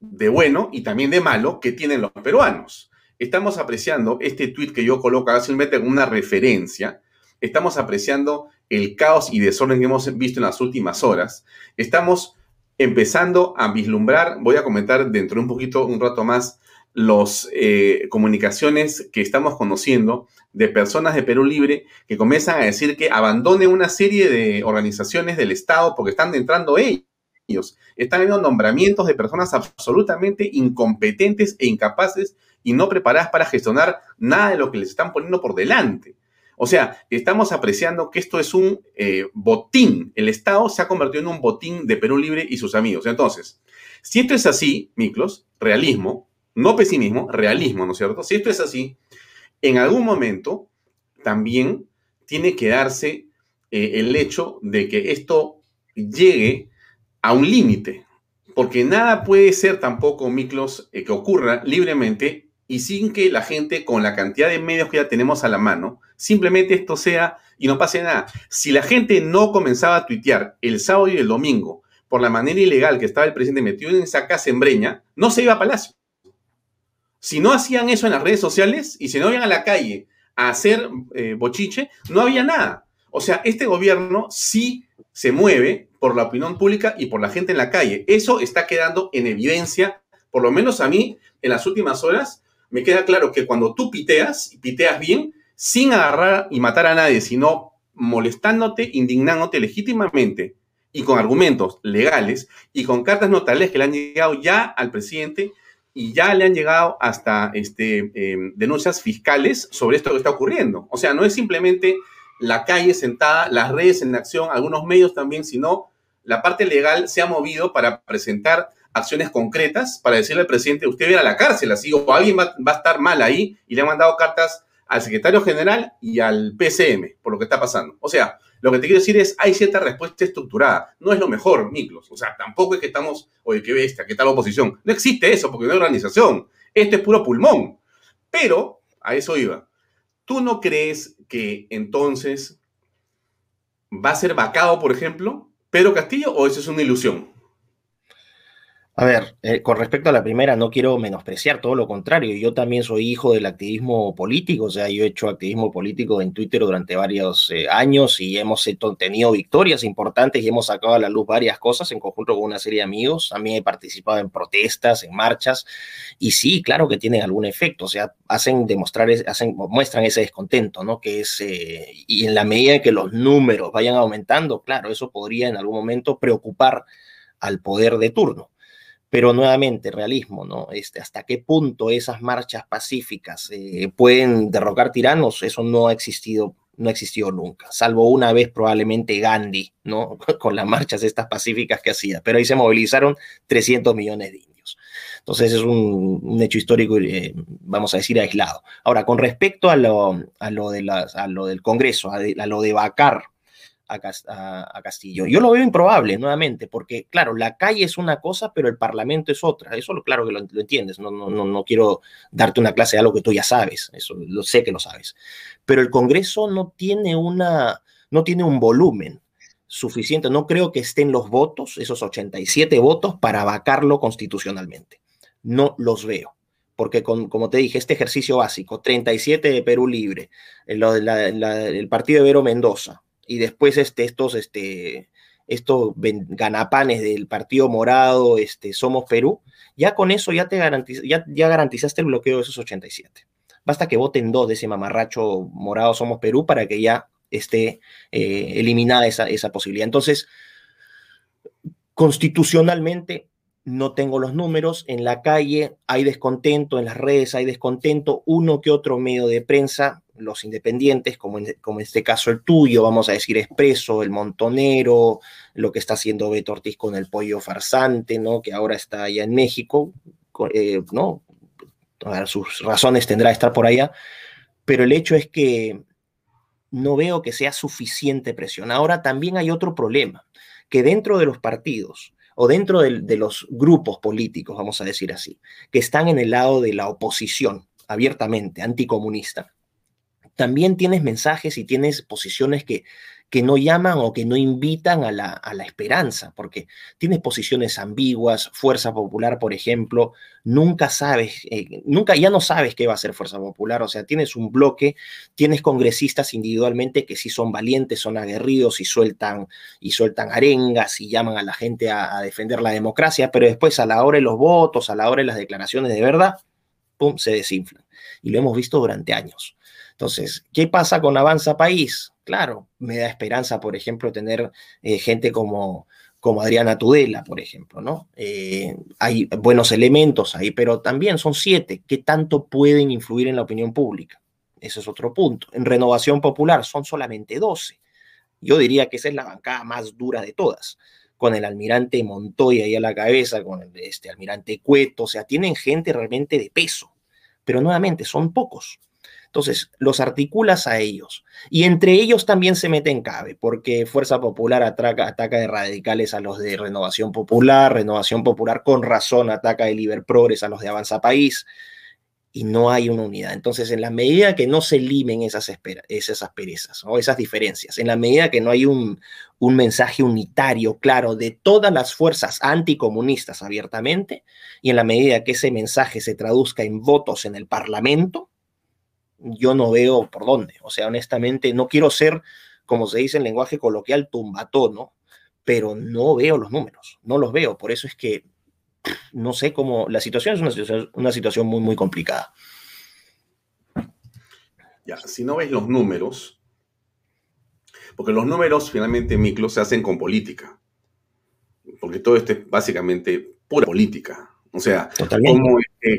S1: de bueno y también de malo que tienen los peruanos. Estamos apreciando este tuit que yo coloco simplemente como una referencia. Estamos apreciando el caos y desorden que hemos visto en las últimas horas. Estamos empezando a vislumbrar, voy a comentar dentro de un poquito, un rato más, las eh, comunicaciones que estamos conociendo de personas de Perú Libre que comienzan a decir que abandonen una serie de organizaciones del Estado porque están entrando ellos están habiendo nombramientos de personas absolutamente incompetentes e incapaces y no preparadas para gestionar nada de lo que les están poniendo por delante. O sea, estamos apreciando que esto es un eh, botín. El Estado se ha convertido en un botín de Perú Libre y sus amigos. Entonces, si esto es así, Miklos, realismo, no pesimismo, realismo, ¿no es cierto? Si esto es así, en algún momento también tiene que darse eh, el hecho de que esto llegue a un límite, porque nada puede ser tampoco, Miklos, eh, que ocurra libremente y sin que la gente, con la cantidad de medios que ya tenemos a la mano, simplemente esto sea y no pase nada. Si la gente no comenzaba a tuitear el sábado y el domingo por la manera ilegal que estaba el presidente metido en esa casa en Breña, no se iba a Palacio. Si no hacían eso en las redes sociales y si no iban a la calle a hacer eh, bochiche, no había nada. O sea, este gobierno sí se mueve por la opinión pública y por la gente en la calle. Eso está quedando en evidencia, por lo menos a mí, en las últimas horas, me queda claro que cuando tú piteas, y piteas bien, sin agarrar y matar a nadie, sino molestándote, indignándote legítimamente y con argumentos legales y con cartas notariales que le han llegado ya al presidente y ya le han llegado hasta este, em, denuncias fiscales sobre esto que está ocurriendo. O sea, no es simplemente la calle sentada, las redes en acción, algunos medios también, sino la parte legal se ha movido para presentar acciones concretas para decirle al presidente, usted viene a la cárcel, así, o alguien va, a estar mal ahí, y le han mandado cartas al secretario general y al PCM por lo que está pasando. O sea, lo que te quiero decir es, hay cierta respuesta estructurada. No es lo mejor, Miklos. O sea, tampoco es que estamos, oye, qué bestia, qué tal oposición. No existe eso porque no hay organización. Esto es puro pulmón. Pero, a eso iba. ¿Tú no crees que entonces va a ser vacado, por ejemplo, Pedro Castillo, o eso es una ilusión?
S4: A ver, eh, con respecto a la primera, no quiero menospreciar, todo lo contrario. Yo también soy hijo del activismo político, o sea, yo he hecho activismo político en Twitter durante varios eh, años y hemos tenido victorias importantes y hemos sacado a la luz varias cosas en conjunto con una serie de amigos. También he participado en protestas, en marchas, y sí, claro que tienen algún efecto, o sea, hacen demostrar, hacen, muestran ese descontento, ¿no? Que es, eh, y en la medida en que los números vayan aumentando, claro, eso podría en algún momento preocupar al poder de turno. Pero nuevamente, realismo, ¿no? Este, ¿Hasta qué punto esas marchas pacíficas eh, pueden derrocar tiranos? Eso no ha existido no ha existido nunca, salvo una vez probablemente Gandhi, ¿no? Con las marchas estas pacíficas que hacía, pero ahí se movilizaron 300 millones de indios. Entonces es un, hecho histórico, eh, vamos a decir, aislado. Ahora, con respecto a lo, a lo, de a lo del Congreso, a, a lo de vacar a, Castillo. Yo lo veo improbable, nuevamente, porque, claro, la calle es una cosa, pero el Parlamento es otra. Eso, claro que lo, entiendes. No, no, no, quiero darte una clase de algo que tú ya sabes. Eso lo sé que lo sabes. Pero el Congreso no tiene, una, no tiene un volumen suficiente. No creo que estén los votos, esos 87 votos, para vacarlo constitucionalmente. No los veo porque como te dije, este ejercicio básico, 37 de Perú Libre, el, partido de Vero Mendoza, y después este, estos, este, estos ganapanes del Partido Morado, este, Somos Perú, ya con eso ya, te ya, ya garantizaste el bloqueo de esos 87. Basta que voten dos de ese mamarracho Morado Somos Perú para que ya esté eh, eliminada esa, esa posibilidad. Entonces, constitucionalmente no tengo los números, en la calle hay descontento, en las redes hay descontento, uno que otro medio de prensa, los independientes, como en, como este caso el tuyo, vamos a decir Expreso, el Montonero, lo que está haciendo Beto Ortiz con el pollo farsante, ¿no? que ahora está allá en México, eh, ¿no? sus razones tendrá de estar por allá, pero el hecho es que no veo que sea suficiente presión. Ahora también hay otro problema, que dentro de los partidos, o dentro de, los grupos políticos, vamos a decir así, que están en el lado de la oposición abiertamente anticomunista, también tienes mensajes y tienes posiciones que que no llaman o que no invitan a la, a la esperanza, porque tienes posiciones ambiguas, Fuerza Popular, por ejemplo, nunca sabes, eh, nunca, ya no sabes qué va a ser Fuerza Popular, o sea, tienes un bloque, tienes congresistas individualmente que sí son valientes, son aguerridos y sueltan, y sueltan arengas y llaman a la gente a, a defender la democracia, pero después a la hora de los votos, a la hora de las declaraciones de verdad, ¡pum!, se desinflan. Y lo hemos visto durante años. Entonces, ¿qué pasa con Avanza País? Claro, me da esperanza, por ejemplo, tener eh, gente como, Adriana Tudela, por ejemplo, ¿no? Eh, hay buenos elementos ahí, pero también son siete. ¿Qué tanto pueden influir en la opinión pública? Ese es otro punto. En Renovación Popular son solamente 12. Yo diría que esa es la bancada más dura de todas, con el almirante Montoya ahí a la cabeza, con el este, almirante Cueto, o sea, tienen gente realmente de peso, pero nuevamente son pocos. Entonces, los articulas a ellos. Y entre ellos también se mete en cabe, porque Fuerza Popular ataca, de radicales a los de Renovación Popular, Renovación Popular con razón ataca de Liber Progres a los de Avanza País, y no hay una unidad. Entonces, en la medida que no se limen esas, esas asperezas o esas diferencias, en la medida que no hay un, un mensaje unitario, claro, de todas las fuerzas anticomunistas abiertamente, y en la medida que ese mensaje se traduzca en votos en el Parlamento, yo no veo por dónde. O sea, honestamente, no quiero ser, como se dice en lenguaje coloquial, tumbatón, Pero no veo los números, no los veo. Por eso es que no sé cómo. La situación es una situación, una situación muy, muy complicada.
S1: Ya, si no ves los números, porque los números finalmente, Miklo, se hacen con política. Porque todo esto es básicamente pura política. O sea, cómo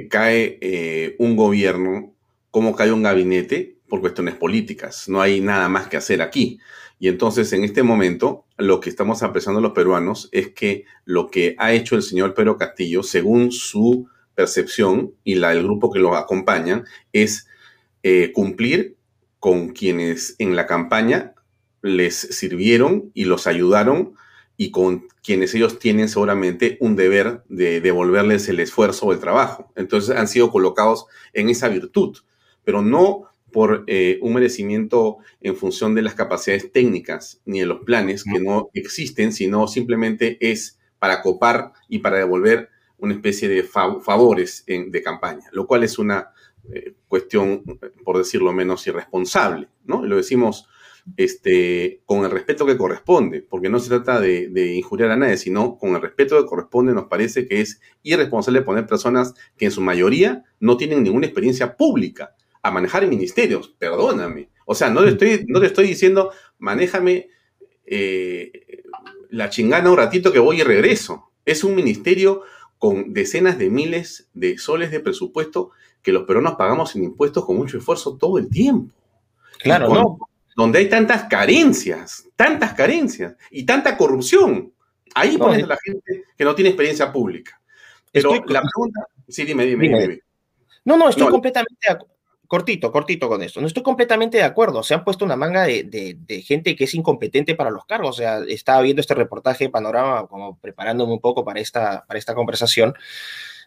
S1: cae eh, un gobierno cómo cae un gabinete por cuestiones políticas. No hay nada más que hacer aquí. Y entonces, en este momento, lo que estamos apreciando los peruanos es que lo que ha hecho el señor Pedro Castillo, según su percepción y la del grupo que lo acompaña, es eh, cumplir con quienes en la campaña les sirvieron y los ayudaron y con quienes ellos tienen seguramente un deber de devolverles el esfuerzo o el trabajo. Entonces han sido colocados en esa virtud pero no por eh, un merecimiento en función de las capacidades técnicas ni de los planes que no existen, sino simplemente es para copar y para devolver una especie de favores de campaña, lo cual es una eh, cuestión, por decirlo menos, irresponsable, ¿no? lo decimos este, con el respeto que corresponde, porque no se trata de, de, injuriar a nadie, sino con el respeto que corresponde nos parece que es irresponsable poner personas que en su mayoría no tienen ninguna experiencia pública a manejar ministerios, perdóname. O sea, no le estoy, no le estoy diciendo, manéjame eh, la chingana un ratito que voy y regreso. Es un ministerio con decenas de miles de soles de presupuesto que los peruanos pagamos en impuestos con mucho esfuerzo todo el tiempo.
S4: Claro, ¿no?
S1: Donde hay tantas carencias, tantas carencias y tanta corrupción. Ahí pones a la gente que no tiene experiencia pública. Pero la pregunta. Sí, dime, dime, dime.
S4: No, no, estoy completamente de acuerdo cortito, cortito con esto. No estoy completamente de acuerdo. Se han puesto una manga de, gente que es incompetente para los cargos. O sea, estaba viendo este reportaje de Panorama, como preparándome un poco para esta, para esta conversación.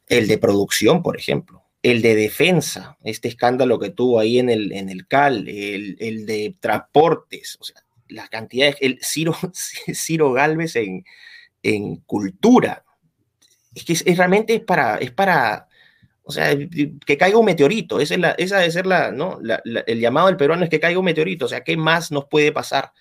S4: El de producción, por ejemplo. El de defensa, este escándalo que tuvo ahí en el, en el CAL. El, de transportes. O sea, la cantidad de. El Ciro, Ciro Galvez en, en cultura. Es que es, realmente es para, es para O sea, que caiga un meteorito, esa, es la, debe ser la, ¿no? el llamado del peruano es que caiga un meteorito, o sea, ¿qué más nos puede pasar?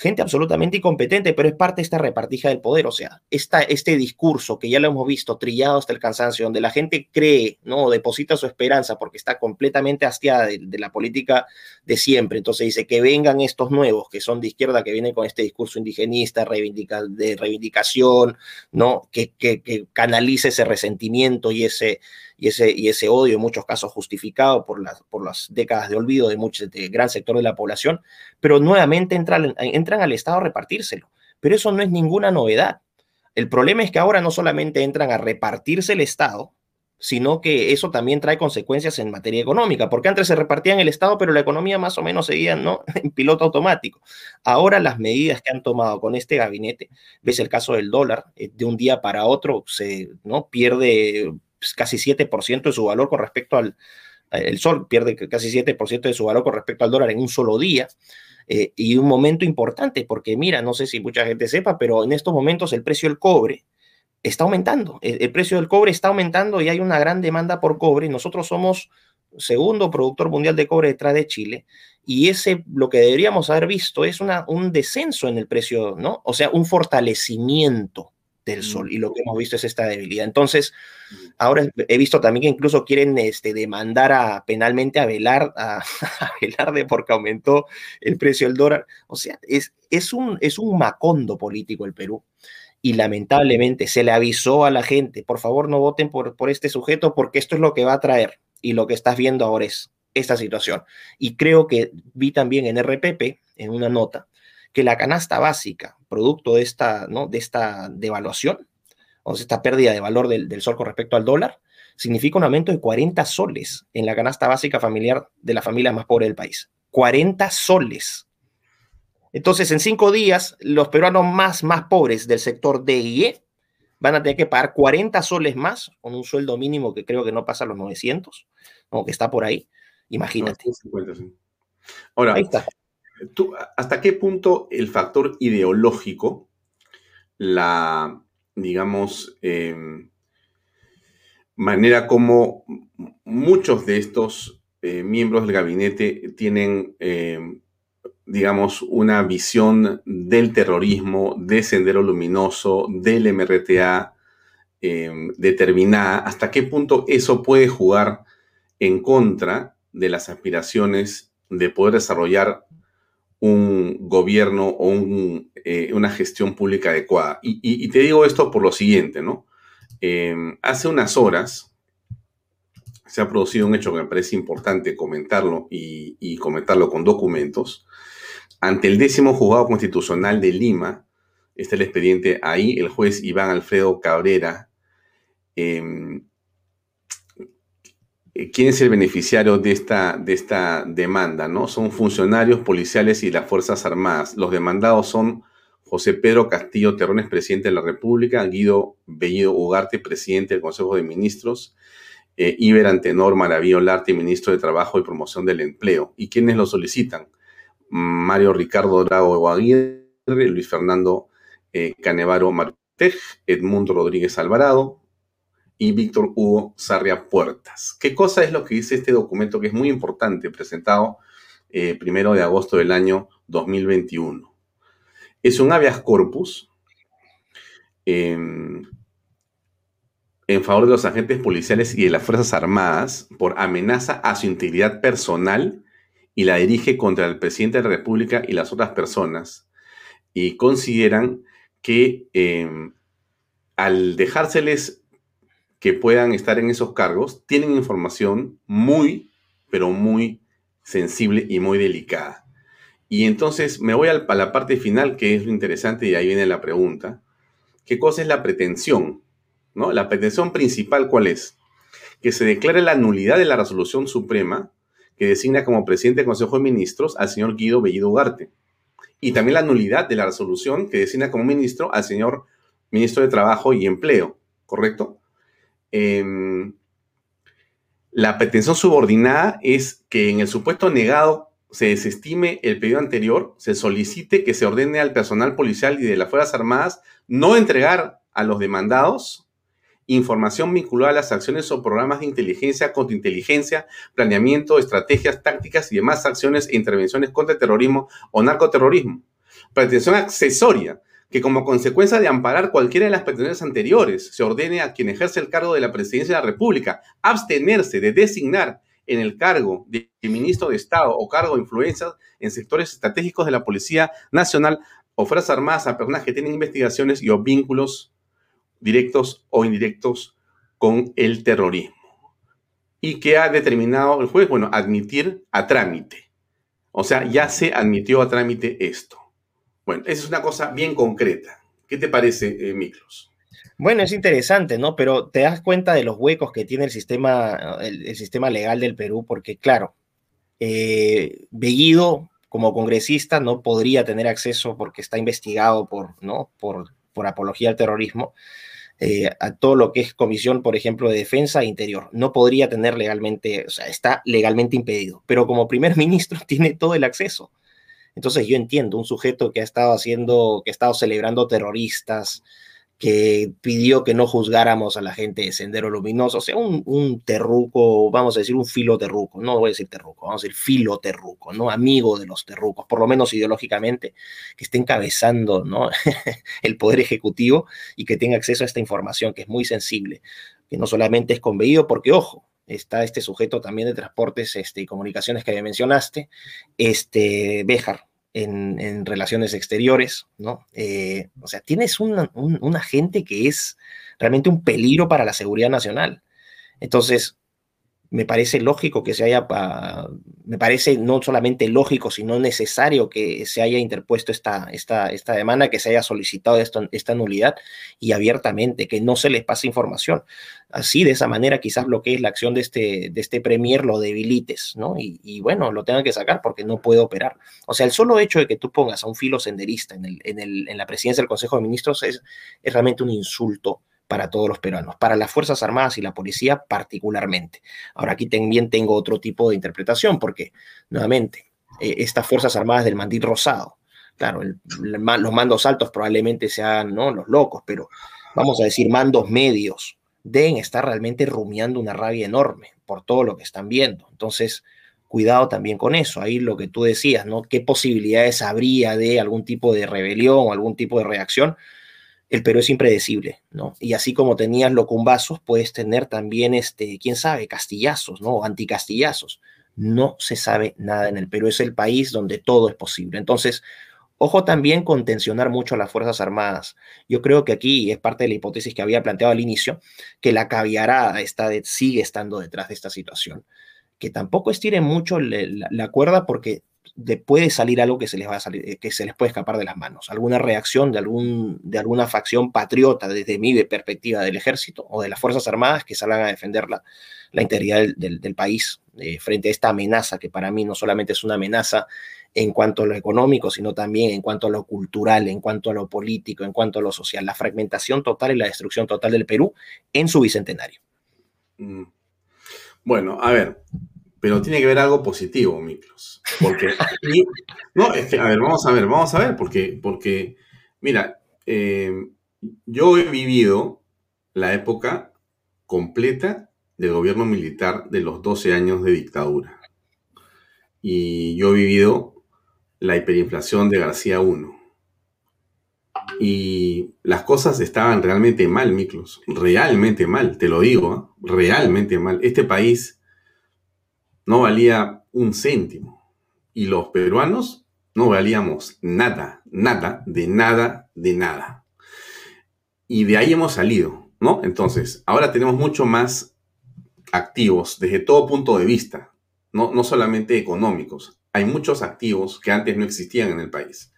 S4: gente absolutamente incompetente, pero es parte de esta repartija del poder. O sea, esta, este discurso que ya lo hemos visto trillado hasta el cansancio, donde la gente cree, ¿no? Deposita su esperanza porque está completamente hastiada de, la política de siempre. Entonces dice que vengan estos nuevos, que son de izquierda, que vienen con este discurso indigenista, de reivindicación, ¿no? Que, que, que canalice ese resentimiento y ese y ese, y ese odio en muchos casos justificado por las, por las décadas de olvido de mucho de gran sector de la población, pero nuevamente entran, entran al Estado a repartírselo. Pero eso no es ninguna novedad. El problema es que ahora no solamente entran a repartirse el Estado, sino que eso también trae consecuencias en materia económica, porque antes se repartían el Estado, pero la economía más o menos seguía ¿no? en piloto automático. Ahora las medidas que han tomado con este gabinete, ves el caso del dólar, eh, de un día para otro se ¿no? pierde casi 7% de su valor con respecto al el sol, pierde casi 7% de su valor con respecto al dólar en un solo día. Eh, y un momento importante, porque mira, no sé si mucha gente sepa, pero en estos momentos el precio del cobre está aumentando. El, precio del cobre está aumentando y hay una gran demanda por cobre. Nosotros somos segundo productor mundial de cobre detrás de Chile. Y ese, lo que deberíamos haber visto es una, un descenso en el precio, ¿no? O sea, un fortalecimiento del sol. Y lo que hemos visto es esta debilidad. Entonces, ahora he visto también que incluso quieren este, demandar a, penalmente a Velar, a, Velarde porque aumentó el precio del dólar. O sea, es, es, un, es un macondo político el Perú. Y lamentablemente se le avisó a la gente, por favor no voten por, por este sujeto porque esto es lo que va a traer. Y lo que estás viendo ahora es esta situación. Y creo que vi también en RPP, en una nota, que la canasta básica, producto de esta, ¿no? de esta devaluación, o sea, esta pérdida de valor del, sol con respecto al dólar, significa un aumento de 40 soles en la canasta básica familiar de la familia más pobre del país. 40 soles. Entonces, en cinco días, los peruanos más, más pobres del sector D y E van a tener que pagar 40 soles más con un sueldo mínimo que creo que no pasa a los 900, o que está por ahí. Imagínate.
S1: Ahora, ahí está. ¿Hasta qué punto el factor ideológico, la, digamos, em, manera como muchos de estos eh, miembros del gabinete tienen, em, digamos, una visión del terrorismo, de Sendero Luminoso, del MRTA em, determinada, hasta qué punto eso puede jugar en contra de las aspiraciones de poder desarrollar un gobierno o eh, una gestión pública adecuada. Y, te digo esto por lo siguiente, ¿no? Em, hace unas horas se ha producido un hecho que me parece importante comentarlo y, comentarlo con documentos. Ante el décimo juzgado constitucional de Lima, está el expediente ahí, el juez Iván Alfredo Cabrera eh, quién es el beneficiario de esta, de esta demanda, ¿no? Son funcionarios policiales y las Fuerzas Armadas. Los demandados son José Pedro Castillo Terrones, presidente de la República, Guido Bellido Ugarte, presidente del Consejo de Ministros, eh, Iber Antenor Maravillo Larte, ministro de Trabajo y Promoción del Empleo. ¿Y quiénes lo solicitan? Mario Ricardo Drago Aguirre, Luis Fernando eh, Canevaro Martej, Edmundo Rodríguez Alvarado, y Víctor Hugo Sarria Puertas. ¿Qué cosa es lo que dice este documento que es muy importante, presentado eh, primero de agosto del año 2021? Es un habeas corpus em, en favor de los agentes policiales y de las Fuerzas Armadas por amenaza a su integridad personal y la dirige contra el presidente de la República y las otras personas. Y consideran que em, al dejárseles que puedan estar en esos cargos tienen información muy, pero muy sensible y muy delicada. Y entonces me voy a la parte final, que es lo interesante, y ahí viene la pregunta. ¿Qué cosa es la pretensión? ¿No? La pretensión principal, ¿cuál es? Que se declare la nulidad de la resolución suprema que designa como presidente del Consejo de Ministros al señor Guido Bellido Ugarte. Y también la nulidad de la resolución que designa como ministro al señor ministro de Trabajo y Empleo, ¿correcto? Em, la pretensión subordinada es que en el supuesto negado se desestime el pedido anterior, se solicite que se ordene al personal policial y de las Fuerzas Armadas no entregar a los demandados información vinculada a las acciones o programas de inteligencia, contrainteligencia, planeamiento, estrategias, tácticas y demás acciones e intervenciones contra el terrorismo o narcoterrorismo. Pretensión accesoria, que como consecuencia de amparar cualquiera de las pretensiones anteriores, se ordene a quien ejerce el cargo de la presidencia de la República abstenerse de designar en el cargo de ministro de Estado o cargo de influencia en sectores estratégicos de la Policía Nacional o Fuerzas Armadas a personas que tienen investigaciones y o vínculos directos o indirectos con el terrorismo. Y que ha determinado el juez, bueno, admitir a trámite. O sea, ya se admitió a trámite esto. Bueno, esa es una cosa bien concreta. ¿Qué te parece, eh, Miklos?
S4: Bueno, es interesante, ¿no? Pero te das cuenta de los huecos que tiene el sistema, el, sistema legal del Perú, porque claro, eh, Bellido como congresista no podría tener acceso porque está investigado por, ¿no? por, por apología al terrorismo. Eh, a todo lo que es comisión, por ejemplo, de defensa e interior. No podría tener legalmente, o sea, está legalmente impedido, pero como primer ministro tiene todo el acceso. Entonces yo entiendo un sujeto que ha estado haciendo, que ha estado celebrando terroristas, que pidió que no juzgáramos a la gente de Sendero Luminoso, o sea, un, terruco, vamos a decir un filo terruco, no voy a decir terruco, vamos a decir filo terruco, ¿no? Amigo de los terrucos, por lo menos ideológicamente, que esté encabezando, ¿no? el poder ejecutivo y que tenga acceso a esta información que es muy sensible, que no solamente es convenido, porque ojo, está este sujeto también de transportes este, y comunicaciones que mencionaste, este Béjar, en, relaciones exteriores, ¿no? Eh, o sea, tienes un, un, agente que es realmente un peligro para la seguridad nacional. Entonces, me parece lógico que se haya, me parece no solamente lógico, sino necesario que se haya interpuesto esta, esta, esta demanda, que se haya solicitado esta nulidad y abiertamente, que no se les pase información. Así, de esa manera, quizás lo que es la acción de este, de este premier lo debilites, ¿no? Y, bueno, lo tengan que sacar porque no puede operar. O sea, el solo hecho de que tú pongas a un filo senderista en, el, en, el, en la presidencia del Consejo de Ministros es, es realmente un insulto para todos los peruanos, para las Fuerzas Armadas y la policía particularmente. Ahora aquí también tengo otro tipo de interpretación, porque nuevamente, eh, estas Fuerzas Armadas del mandil rosado, claro, los mandos altos probablemente sean ¿no? los locos, pero vamos a decir mandos medios, deben estar realmente rumiando una rabia enorme por todo lo que están viendo. Entonces, cuidado también con eso. Ahí lo que tú decías, ¿no? ¿Qué posibilidades habría de algún tipo de rebelión o algún tipo de reacción? El Perú es impredecible, ¿no? Y así como tenías locumbazos, puedes tener también, este, quién sabe, castillazos, ¿no? Anticastillazos. No se sabe nada en el Perú, es el país donde todo es posible. Entonces, ojo también con tensionar mucho a las Fuerzas Armadas. Yo creo que aquí es parte de la hipótesis que había planteado al inicio, que la caviarada está sigue estando detrás de esta situación. Que tampoco estiren mucho la cuerda porque puede salir algo que se les va a salir, eh, que se les puede escapar de las manos, alguna reacción de, algún, de alguna facción patriota desde mi perspectiva del ejército o de las Fuerzas Armadas que salgan a defender la, la integridad del, país eh, frente a esta amenaza que para mí no solamente es una amenaza en cuanto a lo económico, sino también en cuanto a lo cultural, en cuanto a lo político, en cuanto a lo social, la fragmentación total y la destrucción total del Perú en su bicentenario.
S1: Mm. Bueno, a ver, pero tiene que ver algo positivo, Miklos. Porque no, es que, a ver, vamos a ver, vamos a ver, porque, porque mira, eh, yo he vivido la época completa del gobierno militar de los 12 años de dictadura. Y yo he vivido la hiperinflación de García I. Y las cosas estaban realmente mal, Miklos. Realmente mal, te lo digo, ¿eh? realmente mal. Este país no valía un céntimo. Y los peruanos no valíamos nada, nada, de nada, de nada. Y de ahí hemos salido, ¿no? Entonces, ahora tenemos mucho más activos desde todo punto de vista, no, no solamente económicos. Hay muchos activos que antes no existían en el país.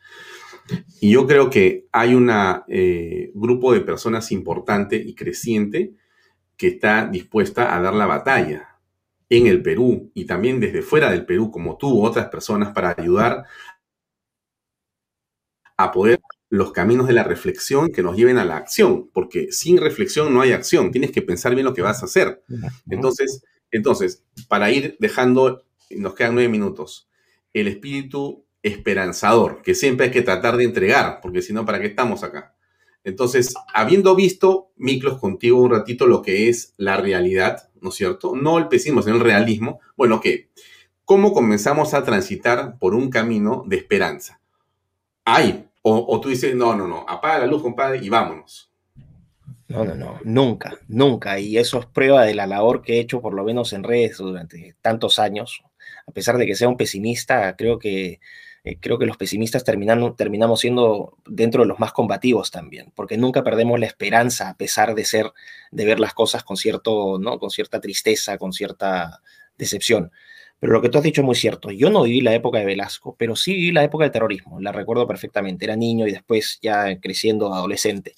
S1: Y yo creo que hay un eh, grupo de personas importante y creciente que está dispuesta a dar la batalla en el Perú y también desde fuera del Perú, como tú otras personas, para ayudar a poder los caminos de la reflexión que nos lleven a la acción, porque sin reflexión no hay acción, tienes que pensar bien lo que vas a hacer. Entonces, entonces, para ir dejando, nos quedan nueve minutos, el espíritu esperanzador, que siempre hay que tratar de entregar, porque si no, ¿para qué estamos acá? Entonces, habiendo visto, Miklos, contigo un ratito lo que es la realidad, ¿no es cierto? No el pesimismo, sino el realismo. Bueno, ¿qué? ¿Cómo comenzamos a transitar por un camino de esperanza? Hay, o, o tú dices, no, no, no, apaga la luz, compadre, y vámonos.
S4: No, no, no, nunca, nunca. Y eso es prueba de la labor que he hecho, por lo menos en redes, durante tantos años. A pesar de que sea un pesimista, creo que eh, creo que los pesimistas terminamos siendo dentro de los más combativos también, porque nunca perdemos la esperanza a pesar de ser, de ver las cosas con cierto, ¿no? Con cierta tristeza, con cierta decepción. Pero lo que tú has dicho es muy cierto. Yo no viví la época de Velasco, pero sí viví la época del terrorismo. La recuerdo perfectamente. Era niño y después ya creciendo adolescente.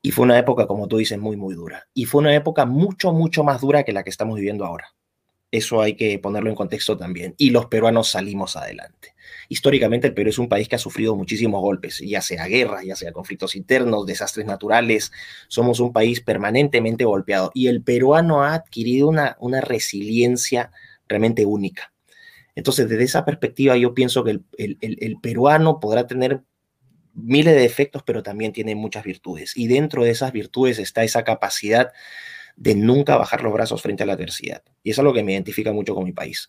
S4: Y fue una época, como tú dices, muy, muy dura. Y fue una época mucho, mucho más dura que la que estamos viviendo ahora. Eso hay que ponerlo en contexto también. Y los peruanos salimos adelante. Históricamente el Perú es un país que ha sufrido muchísimos golpes, ya sea guerra, ya sea conflictos internos, desastres naturales. Somos un país permanentemente golpeado y el peruano ha adquirido una, una resiliencia realmente única. Entonces, desde esa perspectiva, yo pienso que el, el peruano podrá tener miles de defectos, pero también tiene muchas virtudes. Y dentro de esas virtudes está esa capacidad de nunca bajar los brazos frente a la adversidad. Y eso es lo que me identifica mucho con mi país.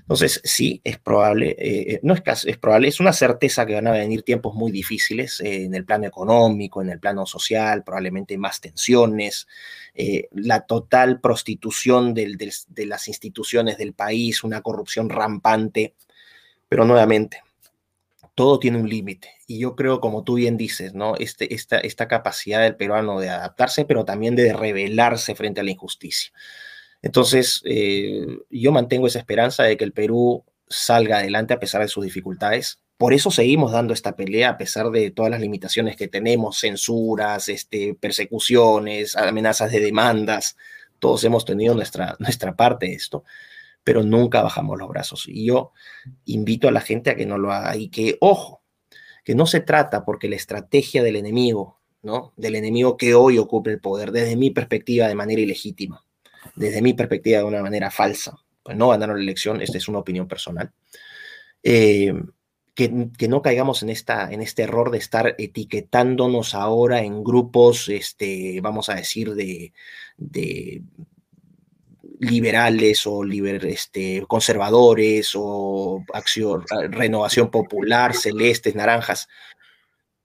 S4: Entonces, sí, es probable, eh, eh, no es, es probable, es una certeza que van a venir tiempos muy difíciles eh, en el plano económico, en el plano social, probablemente más tensiones, la total prostitución de las instituciones del país, una corrupción rampante, pero nuevamente, todo tiene un límite. Y yo creo, como tú bien dices, ¿no? Este, esta, esta capacidad del peruano de adaptarse, pero también de rebelarse frente a la injusticia. Entonces, eh, yo mantengo esa esperanza de que el Perú salga adelante a pesar de sus dificultades. Por eso seguimos dando esta pelea a pesar de todas las limitaciones que tenemos, censuras, este, persecuciones, amenazas de demandas. Todos hemos tenido nuestra, nuestra parte de esto pero nunca bajamos los brazos. Y yo invito a la gente a que no lo haga y que, ojo, que no se trata porque la estrategia del enemigo, ¿no? Del enemigo que hoy ocupe el poder, desde mi perspectiva de manera ilegítima, desde mi perspectiva de una manera falsa, pues no ganaron la elección, esta es una opinión personal. Eh, que, que, no caigamos en, esta, en este error de estar etiquetándonos ahora en grupos, este, vamos a decir, de, de liberales o este, conservadores o acción, renovación popular, celestes, naranjas,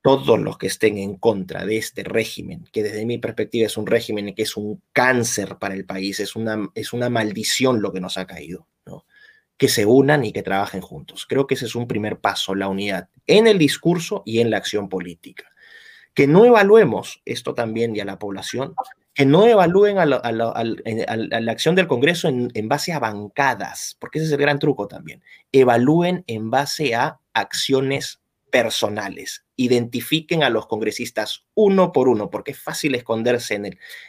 S4: todos los que estén en contra de este régimen, que desde mi perspectiva es un régimen que es un cáncer para el país, es una, es una maldición lo que nos ha caído, ¿no? que se unan y que trabajen juntos. Creo que ese es un primer paso, la unidad en el discurso y en la acción política. Que no evaluemos esto también y a la población que no evalúen a, la, acción del Congreso en, base a bancadas, porque ese es el gran truco también. Evalúen en base a acciones personales. Identifiquen a los congresistas uno por uno, porque es fácil esconderse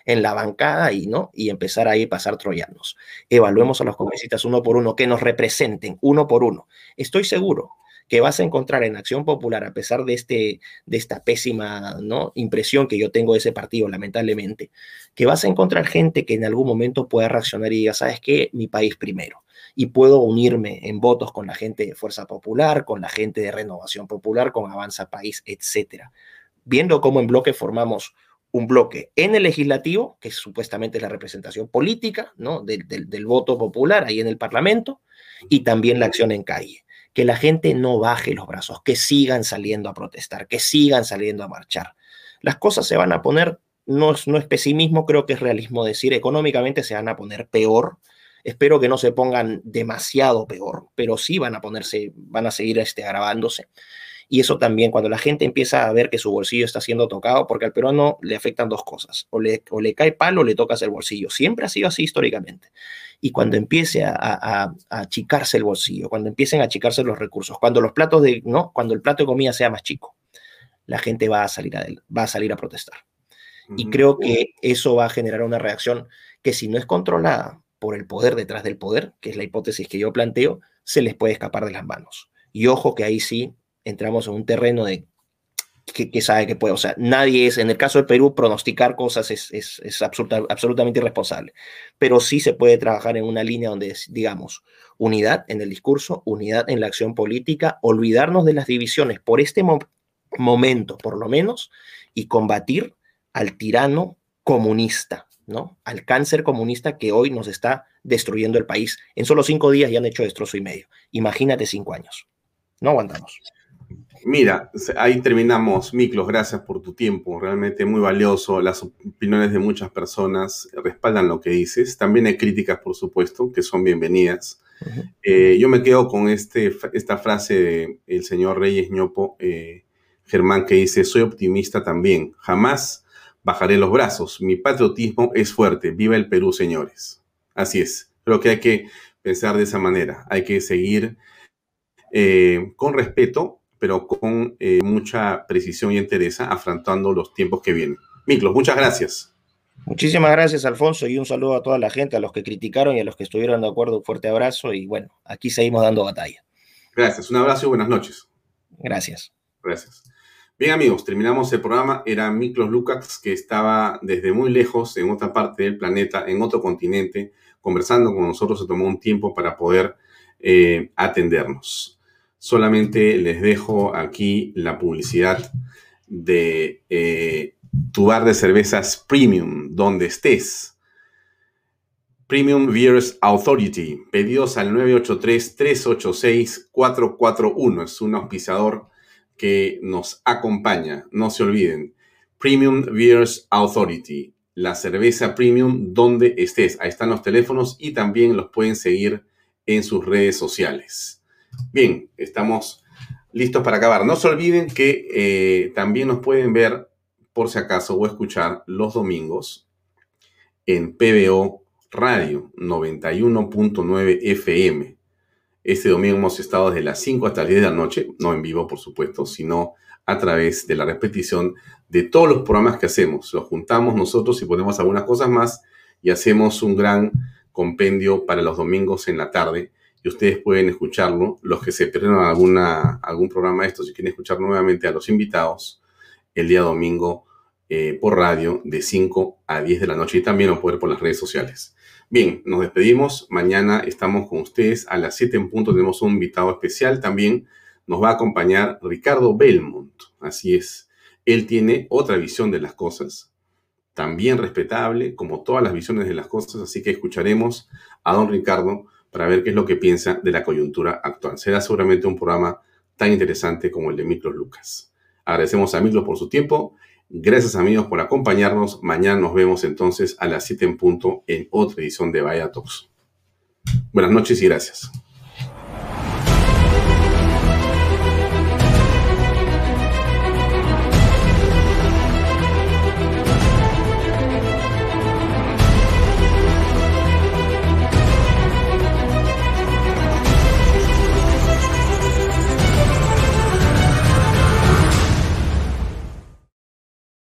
S4: en la bancada y, ¿no? y empezar ahí a pasar troyanos. Evaluemos a los congresistas uno por uno, que nos representen uno por uno. Estoy seguro que vas a encontrar en Acción Popular, a pesar de, este, de esta pésima ¿no? impresión que yo tengo de ese partido, lamentablemente, que vas a encontrar gente que en algún momento pueda reaccionar y diga, ¿sabes qué? Mi país primero. Y puedo unirme en votos con la gente de Fuerza Popular, con la gente de Renovación Popular, con Avanza País, etcétera. Viendo cómo en bloque formamos un bloque en el legislativo, que supuestamente es la representación política ¿no? del, del voto popular ahí en el Parlamento, y también la acción en calle que la gente no baje los brazos, que sigan saliendo a protestar, que sigan saliendo a marchar. Las cosas se van a poner, no es, no es pesimismo, creo que es realismo decir, económicamente se van a poner peor. Espero que no se pongan demasiado peor, pero sí van a ponerse, van a seguir este, agravándose. Y eso también, cuando la gente empieza a ver que su bolsillo está siendo tocado, porque al peruano le afectan dos cosas, o le, o le cae palo o le tocas el bolsillo. Siempre ha sido así históricamente y cuando empiece a, achicarse el bolsillo, cuando empiecen a achicarse los recursos, cuando los platos de, ¿no? Cuando el plato de comida sea más chico, la gente va a salir a, va a, salir a protestar. Y creo que eso va a generar una reacción que si no es controlada por el poder detrás del poder, que es la hipótesis que yo planteo, se les puede escapar de las manos. Y ojo que ahí sí entramos en un terreno de que, sabe que puede. O sea, nadie es, en el caso del Perú, pronosticar cosas es, es, absolutamente irresponsable. Pero sí se puede trabajar en una línea donde, digamos, unidad en el discurso, unidad en la acción política, olvidarnos de las divisiones por este, momento, por lo menos, y combatir al tirano comunista, ¿no? Al cáncer comunista que hoy nos está destruyendo el país. En solo cinco días ya han hecho destrozo y medio. Imagínate cinco años. No aguantamos.
S1: Mira, ahí terminamos. Miklos, gracias por tu tiempo. Realmente muy valioso. Las opiniones de muchas personas respaldan lo que dices. También hay críticas, por supuesto, que son bienvenidas. Eh, yo me quedo con este, esta frase del señor Reyes ñopo, eh, Germán, que dice, soy optimista también. Jamás bajaré los brazos. Mi patriotismo es fuerte. Viva el Perú, señores. Así es. Creo que hay que pensar de esa manera. Hay que seguir eh, con respeto pero con eh, mucha precisión y entereza, afrontando los tiempos que vienen. Miklos, muchas gracias.
S4: Muchísimas gracias, Alfonso, y un saludo a toda la gente, a los que criticaron y a los que estuvieron de acuerdo. Un fuerte abrazo y bueno, aquí seguimos dando batalla.
S1: Gracias, un abrazo y buenas noches.
S4: Gracias.
S1: Gracias. Bien, amigos, terminamos el programa. Era Miklos Lukács, que estaba desde muy lejos, en otra parte del planeta, en otro continente, conversando con nosotros. Se tomó un tiempo para poder eh, atendernos. Solamente les dejo aquí la publicidad de eh, tu bar de cervezas premium, donde estés. Premium Beers Authority. Pedidos al 983-386-441. Es un auspiciador que nos acompaña. No se olviden. Premium Beers Authority. La cerveza premium donde estés. Ahí están los teléfonos y también los pueden seguir en sus redes sociales. Bien, estamos listos para acabar. No se olviden que eh, también nos pueden ver, por si acaso, o escuchar los domingos en PBO Radio 91.9 FM. Este domingo hemos estado desde las 5 hasta las 10 de la noche, no en vivo, por supuesto, sino a través de la repetición de todos los programas que hacemos. Los juntamos nosotros y ponemos algunas cosas más y hacemos un gran compendio para los domingos en la tarde y ustedes pueden escucharlo. Los que se perdieron alguna, algún programa de estos, si quieren escuchar nuevamente a los invitados, el día domingo eh, por radio de 5 a 10 de la noche y también lo pueden por las redes sociales. Bien, nos despedimos. Mañana estamos con ustedes a las 7 en punto. Tenemos un invitado especial también. Nos va a acompañar Ricardo Belmont. Así es. Él tiene otra visión de las cosas, también respetable, como todas las visiones de las cosas. Así que escucharemos a don Ricardo para ver qué es lo que piensa de la coyuntura actual. Será seguramente un programa tan interesante como el de Miklos Lucas. Agradecemos a Miklos por su tiempo. Gracias amigos por acompañarnos. Mañana nos vemos entonces a las 7 en punto en otra edición de Vaya Talks. Buenas noches y gracias.